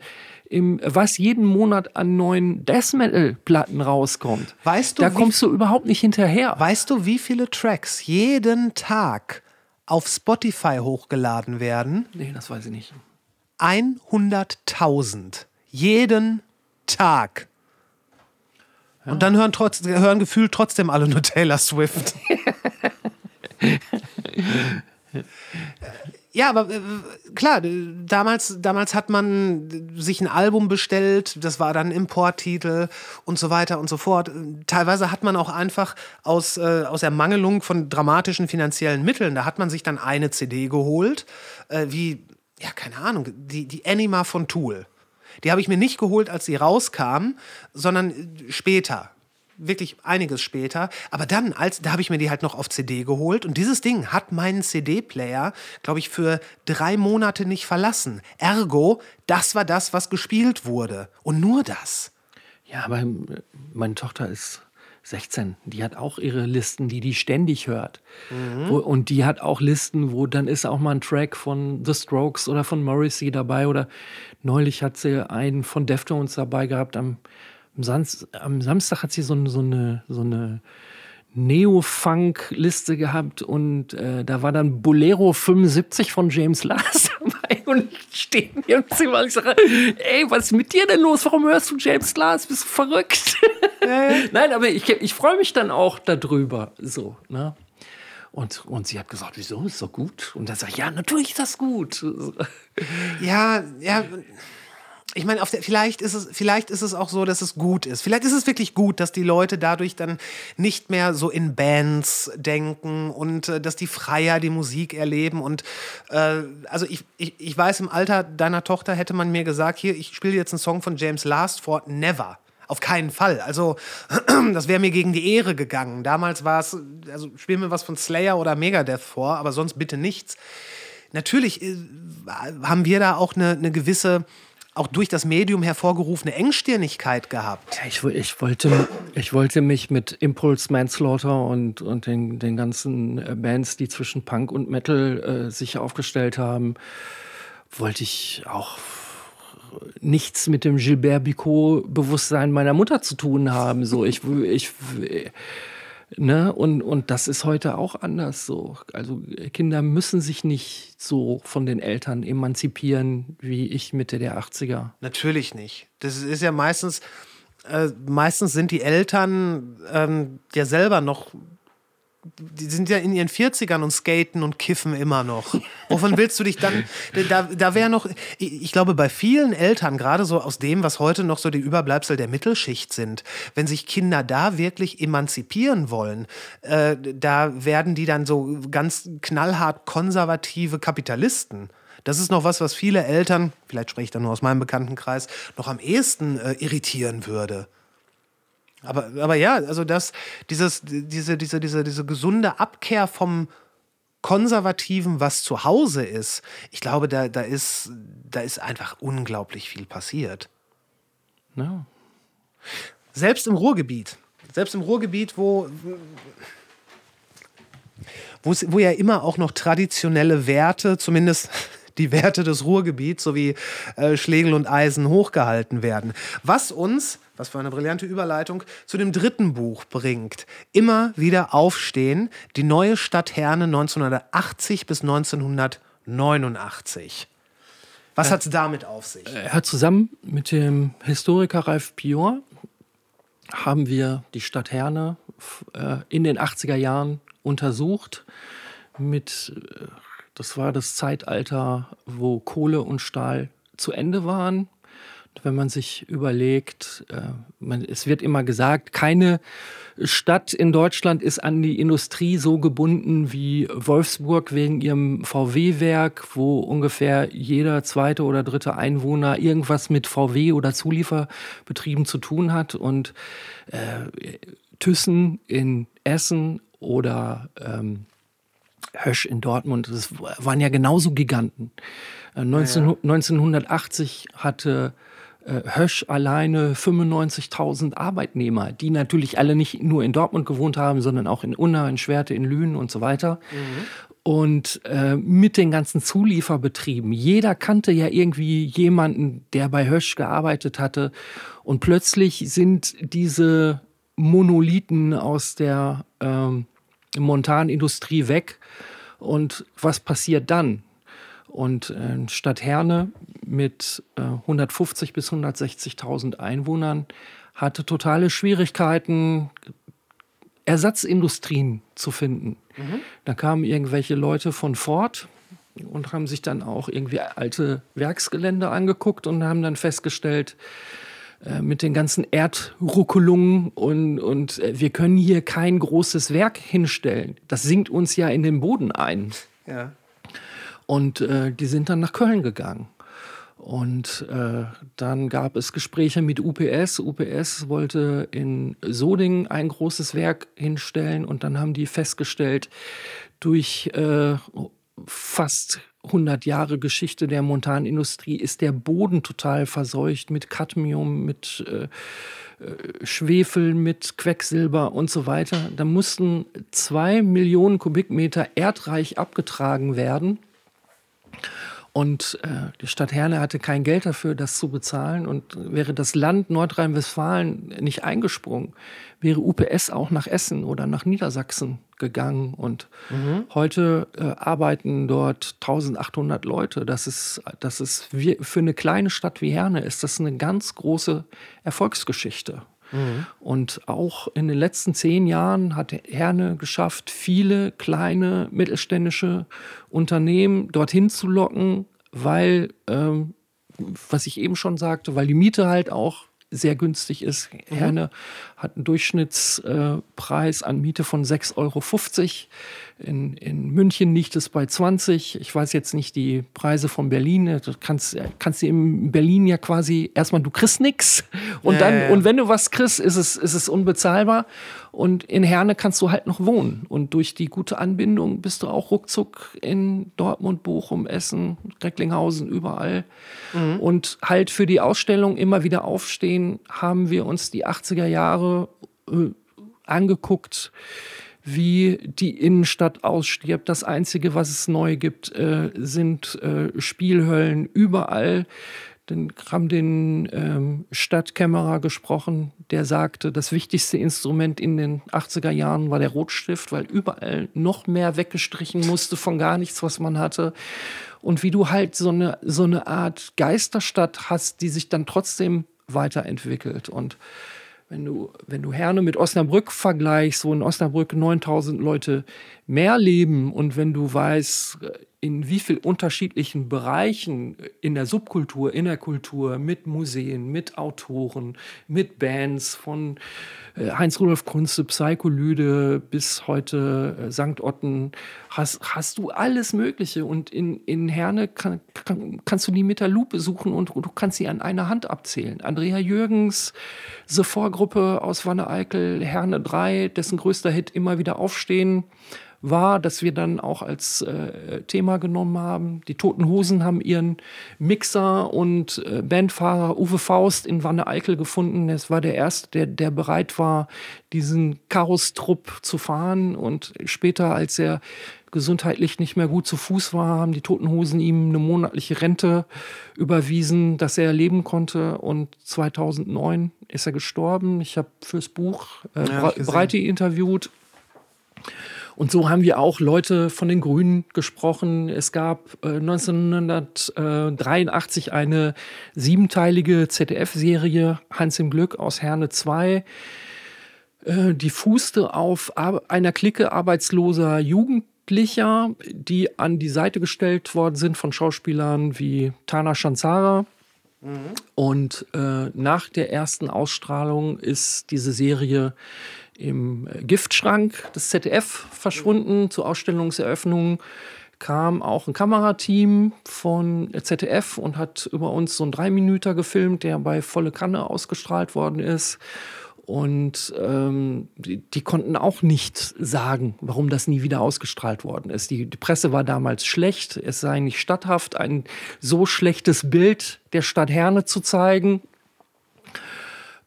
im, was jeden Monat an neuen Death Metal Platten rauskommt. Weißt du, da kommst du überhaupt nicht hinterher. Weißt du, wie viele Tracks jeden Tag auf Spotify hochgeladen werden? Nee, das weiß ich nicht. 100.000 jeden Tag. Ja. Und dann hören, trotz, hören gefühlt trotzdem alle nur Taylor Swift. Ja, aber äh, klar, damals, damals hat man sich ein Album bestellt, das war dann Importtitel und so weiter und so fort. Teilweise hat man auch einfach aus, äh, aus Ermangelung von dramatischen finanziellen Mitteln, da hat man sich dann eine CD geholt, äh, wie, ja, keine Ahnung, die, die Anima von Tool. Die habe ich mir nicht geholt, als sie rauskam, sondern später wirklich einiges später. Aber dann, als, da habe ich mir die halt noch auf CD geholt und dieses Ding hat meinen CD-Player, glaube ich, für drei Monate nicht verlassen. Ergo, das war das, was gespielt wurde. Und nur das. Ja, aber äh, meine Tochter ist 16. Die hat auch ihre Listen, die die ständig hört. Mhm. Wo, und die hat auch Listen, wo dann ist auch mal ein Track von The Strokes oder von Morrissey dabei. Oder neulich hat sie einen von Deftones dabei gehabt am am, Samstag, am Samstag hat sie so, so eine, so eine Neo-Funk-Liste gehabt und äh, da war dann Bolero 75 von James Last dabei und ich stehe mir im Zimmer und ich sage, ey, was ist mit dir denn los? Warum hörst du James Last? Bist du verrückt? Ja. Nein, aber ich, ich freue mich dann auch darüber. So, ne? Und, und sie hat gesagt, wieso, ist doch gut? Und dann sage ich, ja, natürlich ist das gut. Ja, ja ich meine, vielleicht ist es, vielleicht ist es auch so, dass es gut ist. Vielleicht ist es wirklich gut, dass die Leute dadurch dann nicht mehr so in Bands denken und äh, dass die freier die Musik erleben. Und äh, also ich, ich, ich weiß, im Alter deiner Tochter hätte man mir gesagt, hier, ich spiele jetzt einen Song von James Last vor Never. Auf keinen Fall. Also, das wäre mir gegen die Ehre gegangen. Damals war es, also spiel mir was von Slayer oder Megadeth vor, aber sonst bitte nichts. Natürlich äh, haben wir da auch eine, eine gewisse auch durch das Medium hervorgerufene Engstirnigkeit gehabt. Ja, ich, ich, wollte, ich wollte mich mit Impulse Manslaughter und, und den, den ganzen äh, Bands, die zwischen Punk und Metal äh, sich aufgestellt haben, wollte ich auch nichts mit dem Gilbert Bicot-Bewusstsein meiner Mutter zu tun haben. So, ich, ich, Ne? Und, und das ist heute auch anders so. Also Kinder müssen sich nicht so von den Eltern emanzipieren wie ich Mitte der 80er. Natürlich nicht. Das ist ja meistens, äh, meistens sind die Eltern ähm, ja selber noch die sind ja in ihren 40ern und skaten und kiffen immer noch. Wovon willst du dich dann? Da, da wäre noch, ich glaube, bei vielen Eltern, gerade so aus dem, was heute noch so die Überbleibsel der Mittelschicht sind, wenn sich Kinder da wirklich emanzipieren wollen, äh, da werden die dann so ganz knallhart konservative Kapitalisten. Das ist noch was, was viele Eltern, vielleicht spreche ich da nur aus meinem Bekanntenkreis, noch am ehesten äh, irritieren würde. Aber, aber ja, also das, dieses, diese, diese, diese, diese gesunde Abkehr vom Konservativen, was zu Hause ist, ich glaube, da, da, ist, da ist einfach unglaublich viel passiert. Ja. Selbst im Ruhrgebiet, selbst im Ruhrgebiet, wo, wo ja immer auch noch traditionelle Werte, zumindest die Werte des Ruhrgebiets sowie äh, Schlegel und Eisen hochgehalten werden. Was uns was für eine brillante Überleitung, zu dem dritten Buch bringt. Immer wieder aufstehen, die neue Stadt Herne 1980 bis 1989. Was hat es damit auf sich? Hat zusammen mit dem Historiker Ralf Pior haben wir die Stadt Herne äh, in den 80er Jahren untersucht mit äh, Das war das Zeitalter, wo Kohle und Stahl zu Ende waren. Wenn man sich überlegt, äh, man, es wird immer gesagt, keine Stadt in Deutschland ist an die Industrie so gebunden wie Wolfsburg wegen ihrem VW-Werk, wo ungefähr jeder zweite oder dritte Einwohner irgendwas mit VW oder Zulieferbetrieben zu tun hat. Und äh, Thyssen in Essen oder ähm, Hösch in Dortmund, das waren ja genauso Giganten. Äh, 19, ja, ja. 1980 hatte äh, Hösch alleine 95.000 Arbeitnehmer, die natürlich alle nicht nur in Dortmund gewohnt haben, sondern auch in Unna, in Schwerte, in Lünen und so weiter. Mhm. Und äh, mit den ganzen Zulieferbetrieben. Jeder kannte ja irgendwie jemanden, der bei Hösch gearbeitet hatte. Und plötzlich sind diese Monolithen aus der ähm, Montanindustrie weg. Und was passiert dann? Und äh, Stadt Herne mit äh, 150 bis 160.000 Einwohnern hatte totale Schwierigkeiten, Ersatzindustrien zu finden. Mhm. Da kamen irgendwelche Leute von Ford und haben sich dann auch irgendwie alte Werksgelände angeguckt und haben dann festgestellt, äh, mit den ganzen Erdruckelungen und, und äh, wir können hier kein großes Werk hinstellen. Das sinkt uns ja in den Boden ein. Ja. Und äh, die sind dann nach Köln gegangen. Und äh, dann gab es Gespräche mit UPS. UPS wollte in Soding ein großes Werk hinstellen und dann haben die festgestellt, durch äh, fast 100 Jahre Geschichte der Montanindustrie ist der Boden total verseucht mit Cadmium, mit äh, äh Schwefel, mit Quecksilber und so weiter. Da mussten zwei Millionen Kubikmeter Erdreich abgetragen werden. Und äh, die Stadt Herne hatte kein Geld dafür, das zu bezahlen. Und wäre das Land Nordrhein-Westfalen nicht eingesprungen, wäre UPS auch nach Essen oder nach Niedersachsen gegangen. Und mhm. heute äh, arbeiten dort 1800 Leute. Das ist, das ist für eine kleine Stadt wie Herne ist das eine ganz große Erfolgsgeschichte. Mhm. Und auch in den letzten zehn Jahren hat Herne geschafft, viele kleine mittelständische Unternehmen dorthin zu locken, weil, ähm, was ich eben schon sagte, weil die Miete halt auch sehr günstig ist. Mhm. Herne hat einen Durchschnittspreis äh, an Miete von 6,50 Euro. In, in München liegt es bei 20. Ich weiß jetzt nicht die Preise von Berlin. Du kannst, kannst dir in Berlin ja quasi erstmal, du kriegst nichts. Und dann, ja. und wenn du was kriegst, ist es, ist es unbezahlbar. Und in Herne kannst du halt noch wohnen. Und durch die gute Anbindung bist du auch ruckzuck in Dortmund, Bochum, Essen, Recklinghausen, überall. Mhm. Und halt für die Ausstellung immer wieder aufstehen, haben wir uns die 80er Jahre äh, angeguckt wie die Innenstadt ausstirbt. Das Einzige, was es neu gibt, äh, sind äh, Spielhöllen überall. Dann haben den ähm, Stadtkämmerer gesprochen, der sagte, das wichtigste Instrument in den 80er Jahren war der Rotstift, weil überall noch mehr weggestrichen musste von gar nichts, was man hatte. Und wie du halt so eine, so eine Art Geisterstadt hast, die sich dann trotzdem weiterentwickelt. Und wenn du, wenn du Herne mit Osnabrück vergleichst, wo in Osnabrück 9000 Leute mehr leben und wenn du weißt, in wie vielen unterschiedlichen Bereichen in der Subkultur, in der Kultur, mit Museen, mit Autoren, mit Bands von äh, Heinz-Rudolf Kunze, Psycholyde bis heute äh, St. Otten, hast, hast du alles Mögliche. Und in, in Herne kann, kann, kannst du die mit der Lupe suchen und, und, du kannst sie an einer Hand abzählen. Andrea Jürgens, The Vorgruppe aus Wanne-Eickel, Herne 3, dessen größter Hit immer wieder aufstehen war, dass wir dann auch als äh, Thema genommen haben. Die Toten Hosen haben ihren Mixer und äh, Bandfahrer Uwe Faust in Wanne-Eickel gefunden. Es war der Erste, der, der bereit war, diesen Karostrupp zu fahren. Und später, als er gesundheitlich nicht mehr gut zu Fuß war, haben die Toten Hosen ihm eine monatliche Rente überwiesen, dass er leben konnte. Und 2009 ist er gestorben. Ich habe fürs Buch äh, ja, Breite interviewt. Und so haben wir auch Leute von den Grünen gesprochen. Es gab äh, 1983 eine siebenteilige ZDF-Serie Hans im Glück aus Herne 2. Äh, die fußte auf einer Clique arbeitsloser Jugend Jugendlicher, die an die Seite gestellt worden sind von Schauspielern wie Tana Shanzara. Und äh, nach der ersten Ausstrahlung ist diese Serie im Giftschrank des ZDF verschwunden. Zur Ausstellungseröffnung kam auch ein Kamerateam von ZDF und hat über uns so einen Dreiminüter gefilmt, der bei volle Kanne ausgestrahlt worden ist. Und ähm, die, die, konnten auch nicht sagen, warum das nie wieder ausgestrahlt worden ist. Die, die, Presse war damals schlecht, es sei nicht statthaft, ein so schlechtes Bild der Stadt Herne zu zeigen.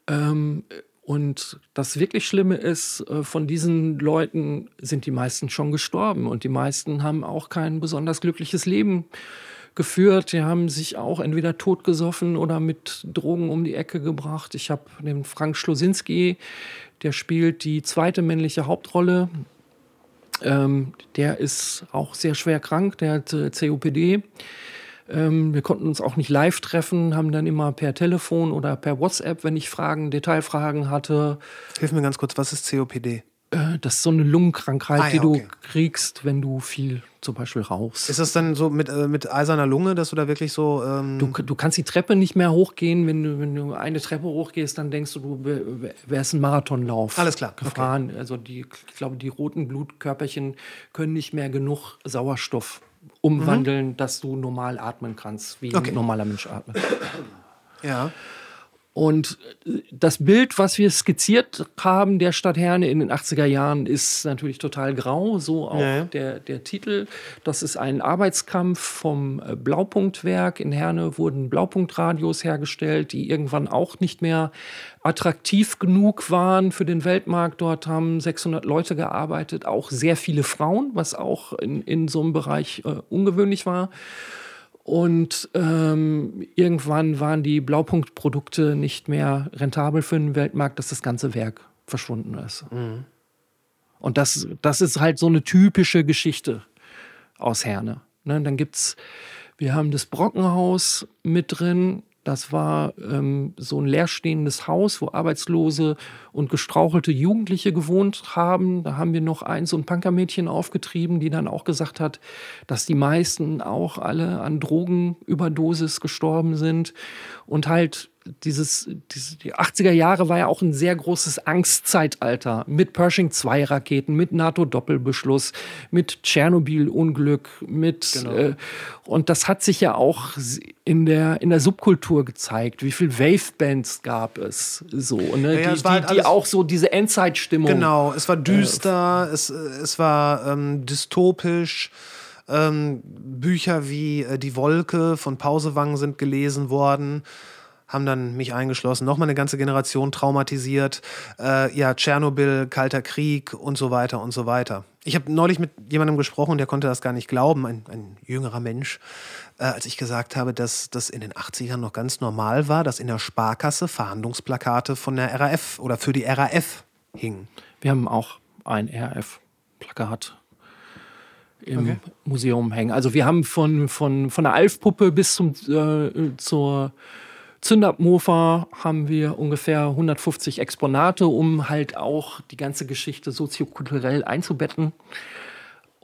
Ähm, und das wirklich Schlimme ist, äh, von diesen Leuten sind die meisten schon gestorben und die meisten haben auch kein besonders glückliches Leben geführt. Die haben sich auch entweder totgesoffen oder mit Drogen um die Ecke gebracht. Ich habe den Frank Schlosinski, der spielt die zweite männliche Hauptrolle. Ähm, der ist auch sehr schwer krank, der hat COPD. Ähm, wir konnten uns auch nicht live treffen, haben dann immer per Telefon oder per WhatsApp, wenn ich Fragen, Detailfragen hatte. Hilf mir ganz kurz, was ist COPD? Äh, das ist so eine Lungenkrankheit, ah, ja, die du okay. kriegst, wenn du viel zum Beispiel rauchst. Ist das dann so mit, äh, mit eiserner Lunge, dass du da wirklich so. Ähm du, du kannst die Treppe nicht mehr hochgehen. Wenn du, wenn du eine Treppe hochgehst, dann denkst du, du wärst ein Marathonlauf. Alles klar. Gefahren. Okay. Also die, ich glaube, die roten Blutkörperchen können nicht mehr genug Sauerstoff umwandeln, mhm. dass du normal atmen kannst, wie okay. ein normaler Mensch atmet. Ja. Und äh, das Bild, was wir skizziert haben der Stadt Herne in den 80er Jahren, ist natürlich total grau, so auch ja. der, der Titel. Das ist ein Arbeitskampf vom äh, Blaupunktwerk. In Herne wurden Blaupunktradios hergestellt, die irgendwann auch nicht mehr attraktiv genug waren für den Weltmarkt. Dort haben 600 Leute gearbeitet, auch sehr viele Frauen, was auch in, in so einem Bereich äh, ungewöhnlich war. Und ähm, irgendwann waren die Blaupunktprodukte nicht mehr rentabel für den Weltmarkt, dass das ganze Werk verschwunden ist. Mhm. Und das, das ist halt so eine typische Geschichte aus Herne. Ne, dann gibt's, wir haben das Brockenhaus mit drin, das war ähm, so ein leerstehendes Haus, wo Arbeitslose und gestrauchelte Jugendliche gewohnt haben. Da haben wir noch ein so ein Punkermädchen aufgetrieben, die dann auch gesagt hat, dass die meisten auch alle an Drogenüberdosis gestorben sind und halt dieses, diese, die 80er Jahre war ja auch ein sehr großes Angstzeitalter mit Pershing 2 Raketen, mit NATO-Doppelbeschluss, mit Tschernobyl-Unglück, mit genau. äh, und das hat sich ja auch in der, in der Subkultur gezeigt. Wie viele Wave-Bands gab es so, ne? Ja, ja, die, die, halt die auch so diese Endzeitstimmung. Genau, es war düster, äh, es, es war ähm, dystopisch. Ähm, Bücher wie äh, Die Wolke von Pausewang sind gelesen worden haben dann mich eingeschlossen, nochmal eine ganze Generation traumatisiert. Äh, ja, Tschernobyl, Kalter Krieg und so weiter und so weiter. Ich habe neulich mit jemandem gesprochen, der konnte das gar nicht glauben, ein, ein jüngerer Mensch, äh, als ich gesagt habe, dass das in den 80ern noch ganz normal war, dass in der Sparkasse Verhandlungsplakate von der RAF oder für die RAF hingen. Wir haben auch ein RAF-Plakat im okay. Museum hängen. Also wir haben von, von, von der Alf-Puppe bis zum, äh, zur Zündermofa haben wir ungefähr 150 Exponate, um halt auch die ganze Geschichte soziokulturell einzubetten.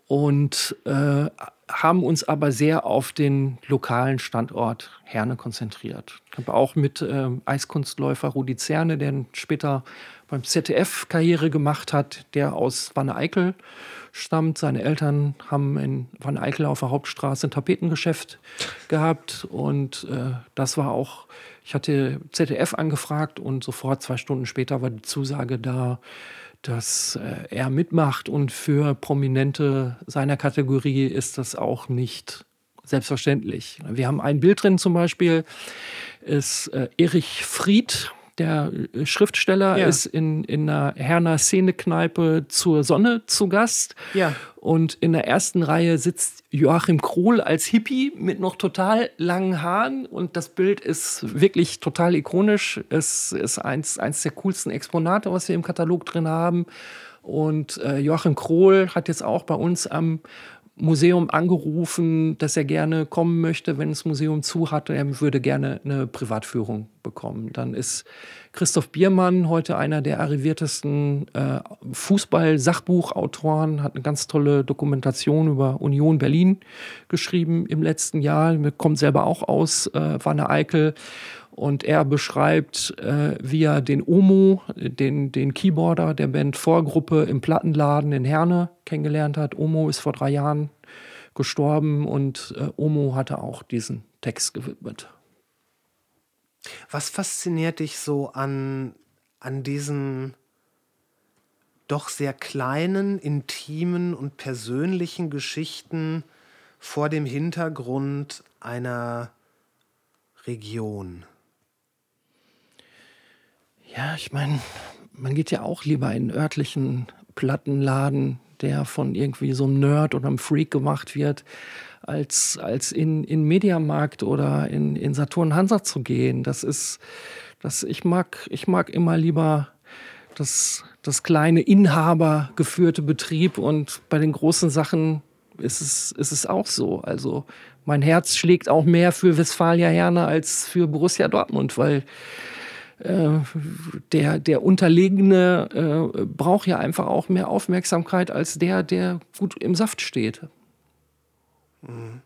Und äh, haben uns aber sehr auf den lokalen Standort Herne konzentriert. Ich habe auch mit äh, Eiskunstläufer Rudi Zerne, der später beim ZDF Karriere gemacht hat, der aus Wanne-Eickel stammt. Seine Eltern haben in Wanne-Eickel auf der Hauptstraße ein Tapetengeschäft gehabt und äh, das war auch, ich hatte ZDF angefragt und sofort zwei Stunden später war die Zusage da, dass äh, er mitmacht und für Prominente seiner Kategorie ist das auch nicht selbstverständlich. Wir haben ein Bild drin zum Beispiel, ist äh, Erich Fried, der äh, Schriftsteller ja. ist in, in einer Herner Szenekneipe zur Sonne zu Gast. Ja. Und in der ersten Reihe sitzt Joachim Krohl als Hippie mit noch total langen Haaren. Und das Bild ist wirklich total ikonisch. Es ist eins, eins der coolsten Exponate, was wir im Katalog drin haben. Und äh, Joachim Krohl hat jetzt auch bei uns am Museum angerufen, dass er gerne kommen möchte, wenn das Museum zu hatte. Er würde gerne eine Privatführung bekommen. Dann ist Christoph Biermann heute einer der arriviertesten äh, Fußball-Sachbuchautoren, hat eine ganz tolle Dokumentation über Union Berlin geschrieben im letzten Jahr. Kommt selber auch aus äh, Wanne Eickel. Und er beschreibt, äh, wie er den Omo, den, den Keyboarder der Band Vorgruppe im Plattenladen in Herne kennengelernt hat. Omo ist vor drei Jahren gestorben und äh, Omo hatte auch diesen Text gewidmet. Was fasziniert dich so an, an diesen doch sehr kleinen, intimen und persönlichen Geschichten vor dem Hintergrund einer Region? Ja, ich meine, man geht ja auch lieber in einen örtlichen Plattenladen, der von irgendwie so einem Nerd oder einem Freak gemacht wird, als, als in, in Mediamarkt oder in, in Saturn Hansa zu gehen. Das ist, das, ich mag, ich mag immer lieber das, das kleine Inhaber geführte Betrieb und bei den großen Sachen ist es, ist es auch so. Also mein Herz schlägt auch mehr für Westfalia Herne als für Borussia Dortmund, weil der, der Unterlegene äh, braucht ja einfach auch mehr Aufmerksamkeit als der, der gut im Saft steht. Mhm.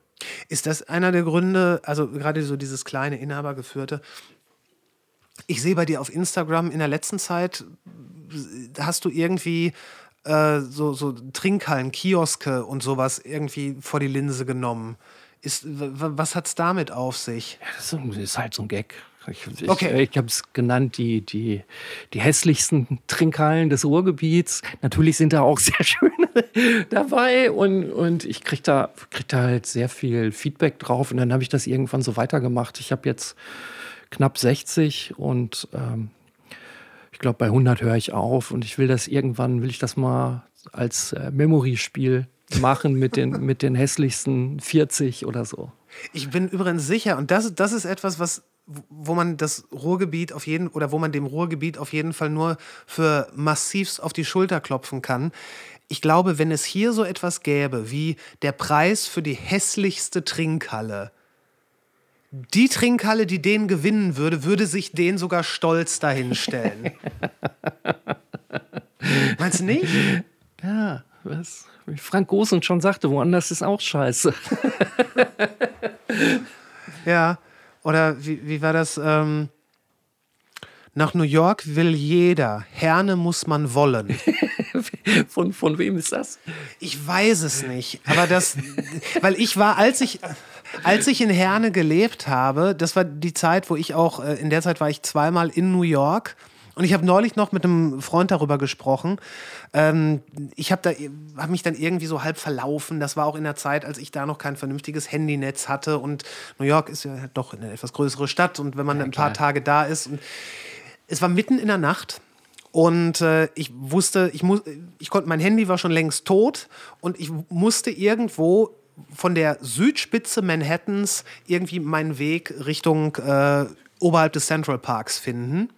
Ist das einer der Gründe, also gerade so dieses kleine Inhabergeführte? Ich sehe bei dir auf Instagram in der letzten Zeit, hast du irgendwie äh, so, so Trinkhallen, Kioske und sowas irgendwie vor die Linse genommen. Ist, was hat es damit auf sich? Ja, das ist halt so ein Gag. Ich, ich, okay. ich habe es genannt, die, die, die hässlichsten Trinkhallen des Ruhrgebiets. Natürlich sind da auch sehr schöne dabei und, und ich kriege da, krieg da halt sehr viel Feedback drauf und dann habe ich das irgendwann so weitergemacht. Ich habe jetzt knapp 60 und ähm, ich glaube, bei 100 höre ich auf und ich will das irgendwann, will ich das mal als äh, Memory-Spiel machen mit den, mit den hässlichsten 40 oder so. Ich bin übrigens sicher, und das, das ist etwas, was wo man das Ruhrgebiet auf jeden oder wo man dem Ruhrgebiet auf jeden Fall nur für massivst auf die Schulter klopfen kann. Ich glaube, wenn es hier so etwas gäbe wie der Preis für die hässlichste Trinkhalle, die Trinkhalle, die den gewinnen würde, würde sich den sogar stolz dahinstellen. Meinst du nicht? Ja, was? Wie Frank Gosen schon sagte, woanders ist auch scheiße. ja. Oder wie, wie war das? Ähm, nach New York will jeder. Herne muss man wollen. von, von wem ist das? Ich weiß es nicht. Aber das, weil ich war, als ich, als ich in Herne gelebt habe, das war die Zeit, wo ich auch, äh, in der Zeit war ich zweimal in New York und ich habe neulich noch mit einem Freund darüber gesprochen. Ähm, ich habe hab mich dann irgendwie so halb verlaufen. Das war auch in der Zeit, als ich da noch kein vernünftiges Handynetz hatte. Und New York ist ja doch eine etwas größere Stadt. Und wenn man ja, ein paar Tage da ist. Es war mitten in der Nacht. Und äh, ich wusste, ich, muss, ich konnte, mein Handy war schon längst tot. Und ich musste irgendwo von der Südspitze Manhattans irgendwie meinen Weg Richtung äh, oberhalb des Central Parks finden.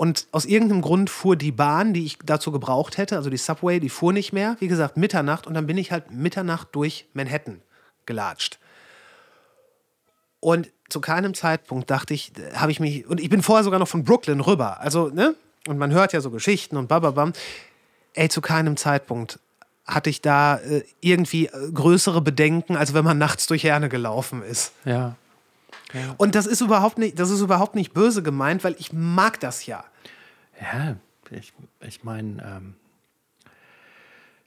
Und aus irgendeinem Grund fuhr die Bahn, die ich dazu gebraucht hätte, also die Subway, die fuhr nicht mehr. Wie gesagt, Mitternacht. Und dann bin ich halt Mitternacht durch Manhattan gelatscht. Und zu keinem Zeitpunkt dachte ich, habe ich mich, und ich bin vorher sogar noch von Brooklyn rüber. Also, ne? Und man hört ja so Geschichten und bababam. Ey, zu keinem Zeitpunkt hatte ich da äh, irgendwie äh, größere Bedenken, als wenn man nachts durch Herne gelaufen ist. Ja. Ja. Und das ist überhaupt nicht, das ist überhaupt nicht böse gemeint, weil ich mag das ja. Ja, ich, ich meine, ähm,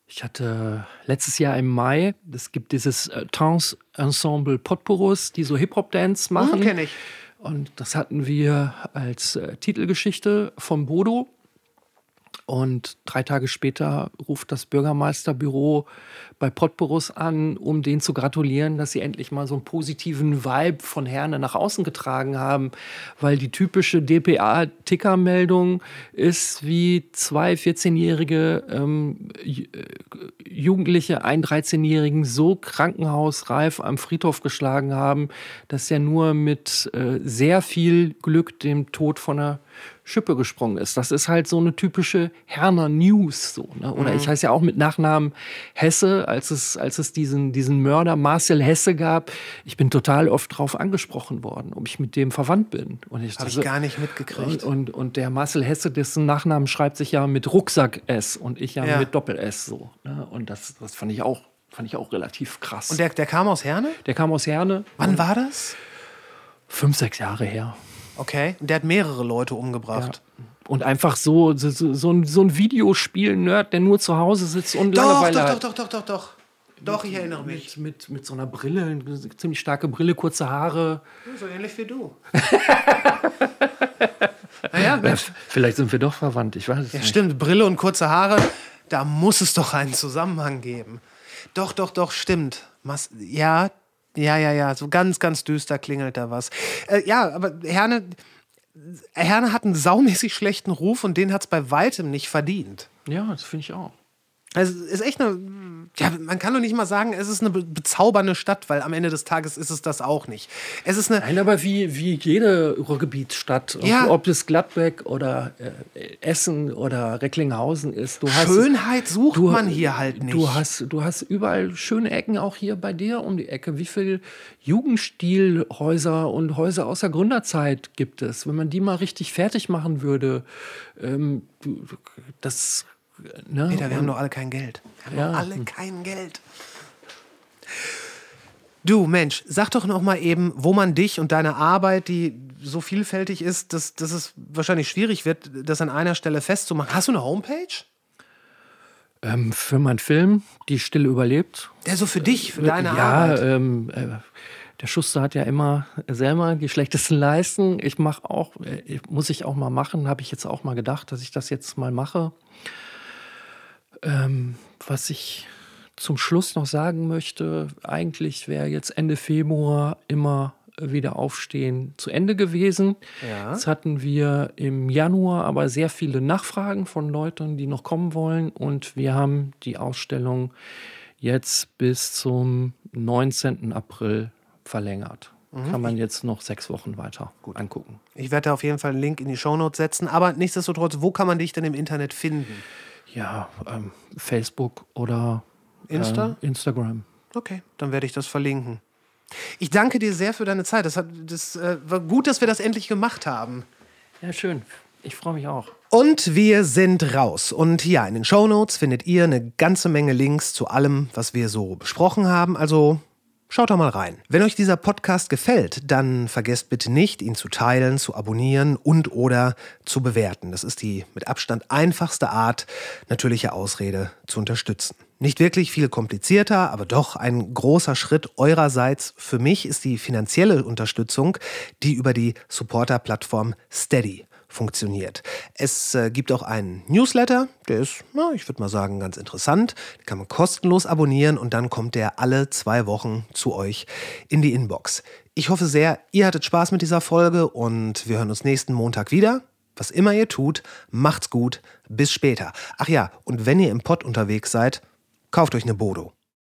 ich hatte letztes Jahr im Mai, es gibt dieses äh, Trance Ensemble Potporus, die so Hip-Hop-Dance hm, machen. Mhm, kenne ich. Und das hatten wir als äh, Titelgeschichte vom Bodo. Und drei Tage später ruft das Bürgermeisterbüro bei Potporus an, um denen zu gratulieren, dass sie endlich mal so einen positiven Vibe von Herne nach außen getragen haben. Weil die typische DPA-Tickermeldung ist, wie zwei 14-jährige ähm, äh, Jugendliche einen 13-jährigen so krankenhausreif am Friedhof geschlagen haben, dass er nur mit äh, sehr viel Glück dem Tod von einer Schippe gesprungen ist. Das ist halt so eine typische Herner News. So, ne? Oder ich heiße ja auch mit Nachnamen Hesse, als es, als es diesen, diesen Mörder Marcel Hesse gab. Ich bin total oft drauf angesprochen worden, ob ich mit dem verwandt bin. Und ich Habe ich dachte, gar nicht mitgekriegt. und, und, und der Marcel Hesse, dessen Nachnamen schreibt sich ja mit Rucksack S und ich ja, Ja. mit Doppel S so. Ne? Und das, das fand ich auch, fand ich auch relativ krass. Und der, der kam aus Herne? der kam aus Herne, Wann war das? fünf, sechs Jahre her. Okay. Und der hat mehrere Leute umgebracht. Und einfach so, so, so, so ein, so ein Videospiel-Nerd, der nur zu Hause sitzt und Doch, Langeweile doch, hat. doch, doch, doch, doch, doch. Doch, ich erinnere mich. Mit, mit, mit so einer Brille, eine ziemlich starke Brille, kurze Haare. So ähnlich wie du. naja, Mensch. Vielleicht sind wir doch verwandt, ich weiß es Ja, nicht. stimmt. Brille und kurze Haare, da muss es doch einen Zusammenhang geben. Doch, doch, doch, stimmt. Mas ja, ja, ja, ja. So ganz, ganz düster klingelt da was. Äh, ja, aber Herne, Herne hat einen saumäßig schlechten Ruf und den hat es bei weitem nicht verdient. Ja, das finde ich auch. Also es ist echt eine. Ja, man kann doch nicht mal sagen, es ist eine be- bezaubernde Stadt, weil am Ende des Tages ist es das auch nicht. Es ist eine. Nein, aber wie, wie jede Ruhrgebietsstadt, ob, Ja. ob es Gladbeck oder äh, Essen oder Recklinghausen ist, du hast. Schönheit sucht du, man hier halt nicht. Du hast, du hast überall schöne Ecken, auch hier bei dir um die Ecke. Wie viel Jugendstilhäuser und Häuser aus der Gründerzeit gibt es? Wenn man die mal richtig fertig machen würde, ähm, das. Ne? Peter, wir haben doch alle kein Geld. Wir haben Ja. doch alle kein Geld. Du, Mensch, sag doch noch mal eben, wo man dich und deine Arbeit, die so vielfältig ist, dass, dass es wahrscheinlich schwierig wird, das an einer Stelle festzumachen. Hast du eine Homepage? ähm, für meinen Film, Die Stille überlebt, Der so für dich, für deine ja, Arbeit. Ähm, äh, der Schuster hat ja immer selber die schlechtesten Leisten. Ich mache auch, äh, muss ich auch mal machen, habe ich jetzt auch mal gedacht, dass ich das jetzt mal mache. Ähm, was ich zum Schluss noch sagen möchte, eigentlich wäre jetzt Ende Februar immer wieder aufstehen zu Ende gewesen. Ja. Jetzt hatten wir im Januar aber sehr viele Nachfragen von Leuten, die noch kommen wollen. Und wir haben die Ausstellung jetzt bis zum 19. April verlängert. Kann man jetzt noch sechs Wochen weiter angucken. Ich werde da auf jeden Fall einen Link in die Shownotes setzen. Aber nichtsdestotrotz, wo kann man dich denn im Internet finden? Ja, ähm, Facebook oder Insta? ähm, Instagram. Okay, dann werde ich das verlinken. Ich danke dir sehr für deine Zeit. Das, hat, das äh, war gut, dass wir das endlich gemacht haben. Ja, schön. Ich freue mich auch. Und wir sind raus. Und ja, in den Shownotes findet ihr eine ganze Menge Links zu allem, was wir so besprochen haben. Also schaut doch mal rein. Wenn euch dieser Podcast gefällt, dann vergesst bitte nicht, ihn zu teilen, zu abonnieren und oder zu bewerten. Das ist die mit Abstand einfachste Art, natürliche Ausrede zu unterstützen. Nicht wirklich viel komplizierter, aber doch ein großer Schritt eurerseits. Für mich ist die finanzielle Unterstützung, die über die Supporter-Plattform Steady funktioniert. Es äh, gibt auch einen Newsletter, der ist, na, ich würde mal sagen, ganz interessant. Den kann man kostenlos abonnieren und dann kommt der alle zwei Wochen zu euch in die Inbox. Ich hoffe sehr, ihr hattet Spaß mit dieser Folge und wir hören uns nächsten Montag wieder. Was immer ihr tut, macht's gut. Bis später. Ach ja, und wenn ihr im Pott unterwegs seid, kauft euch eine Bodo.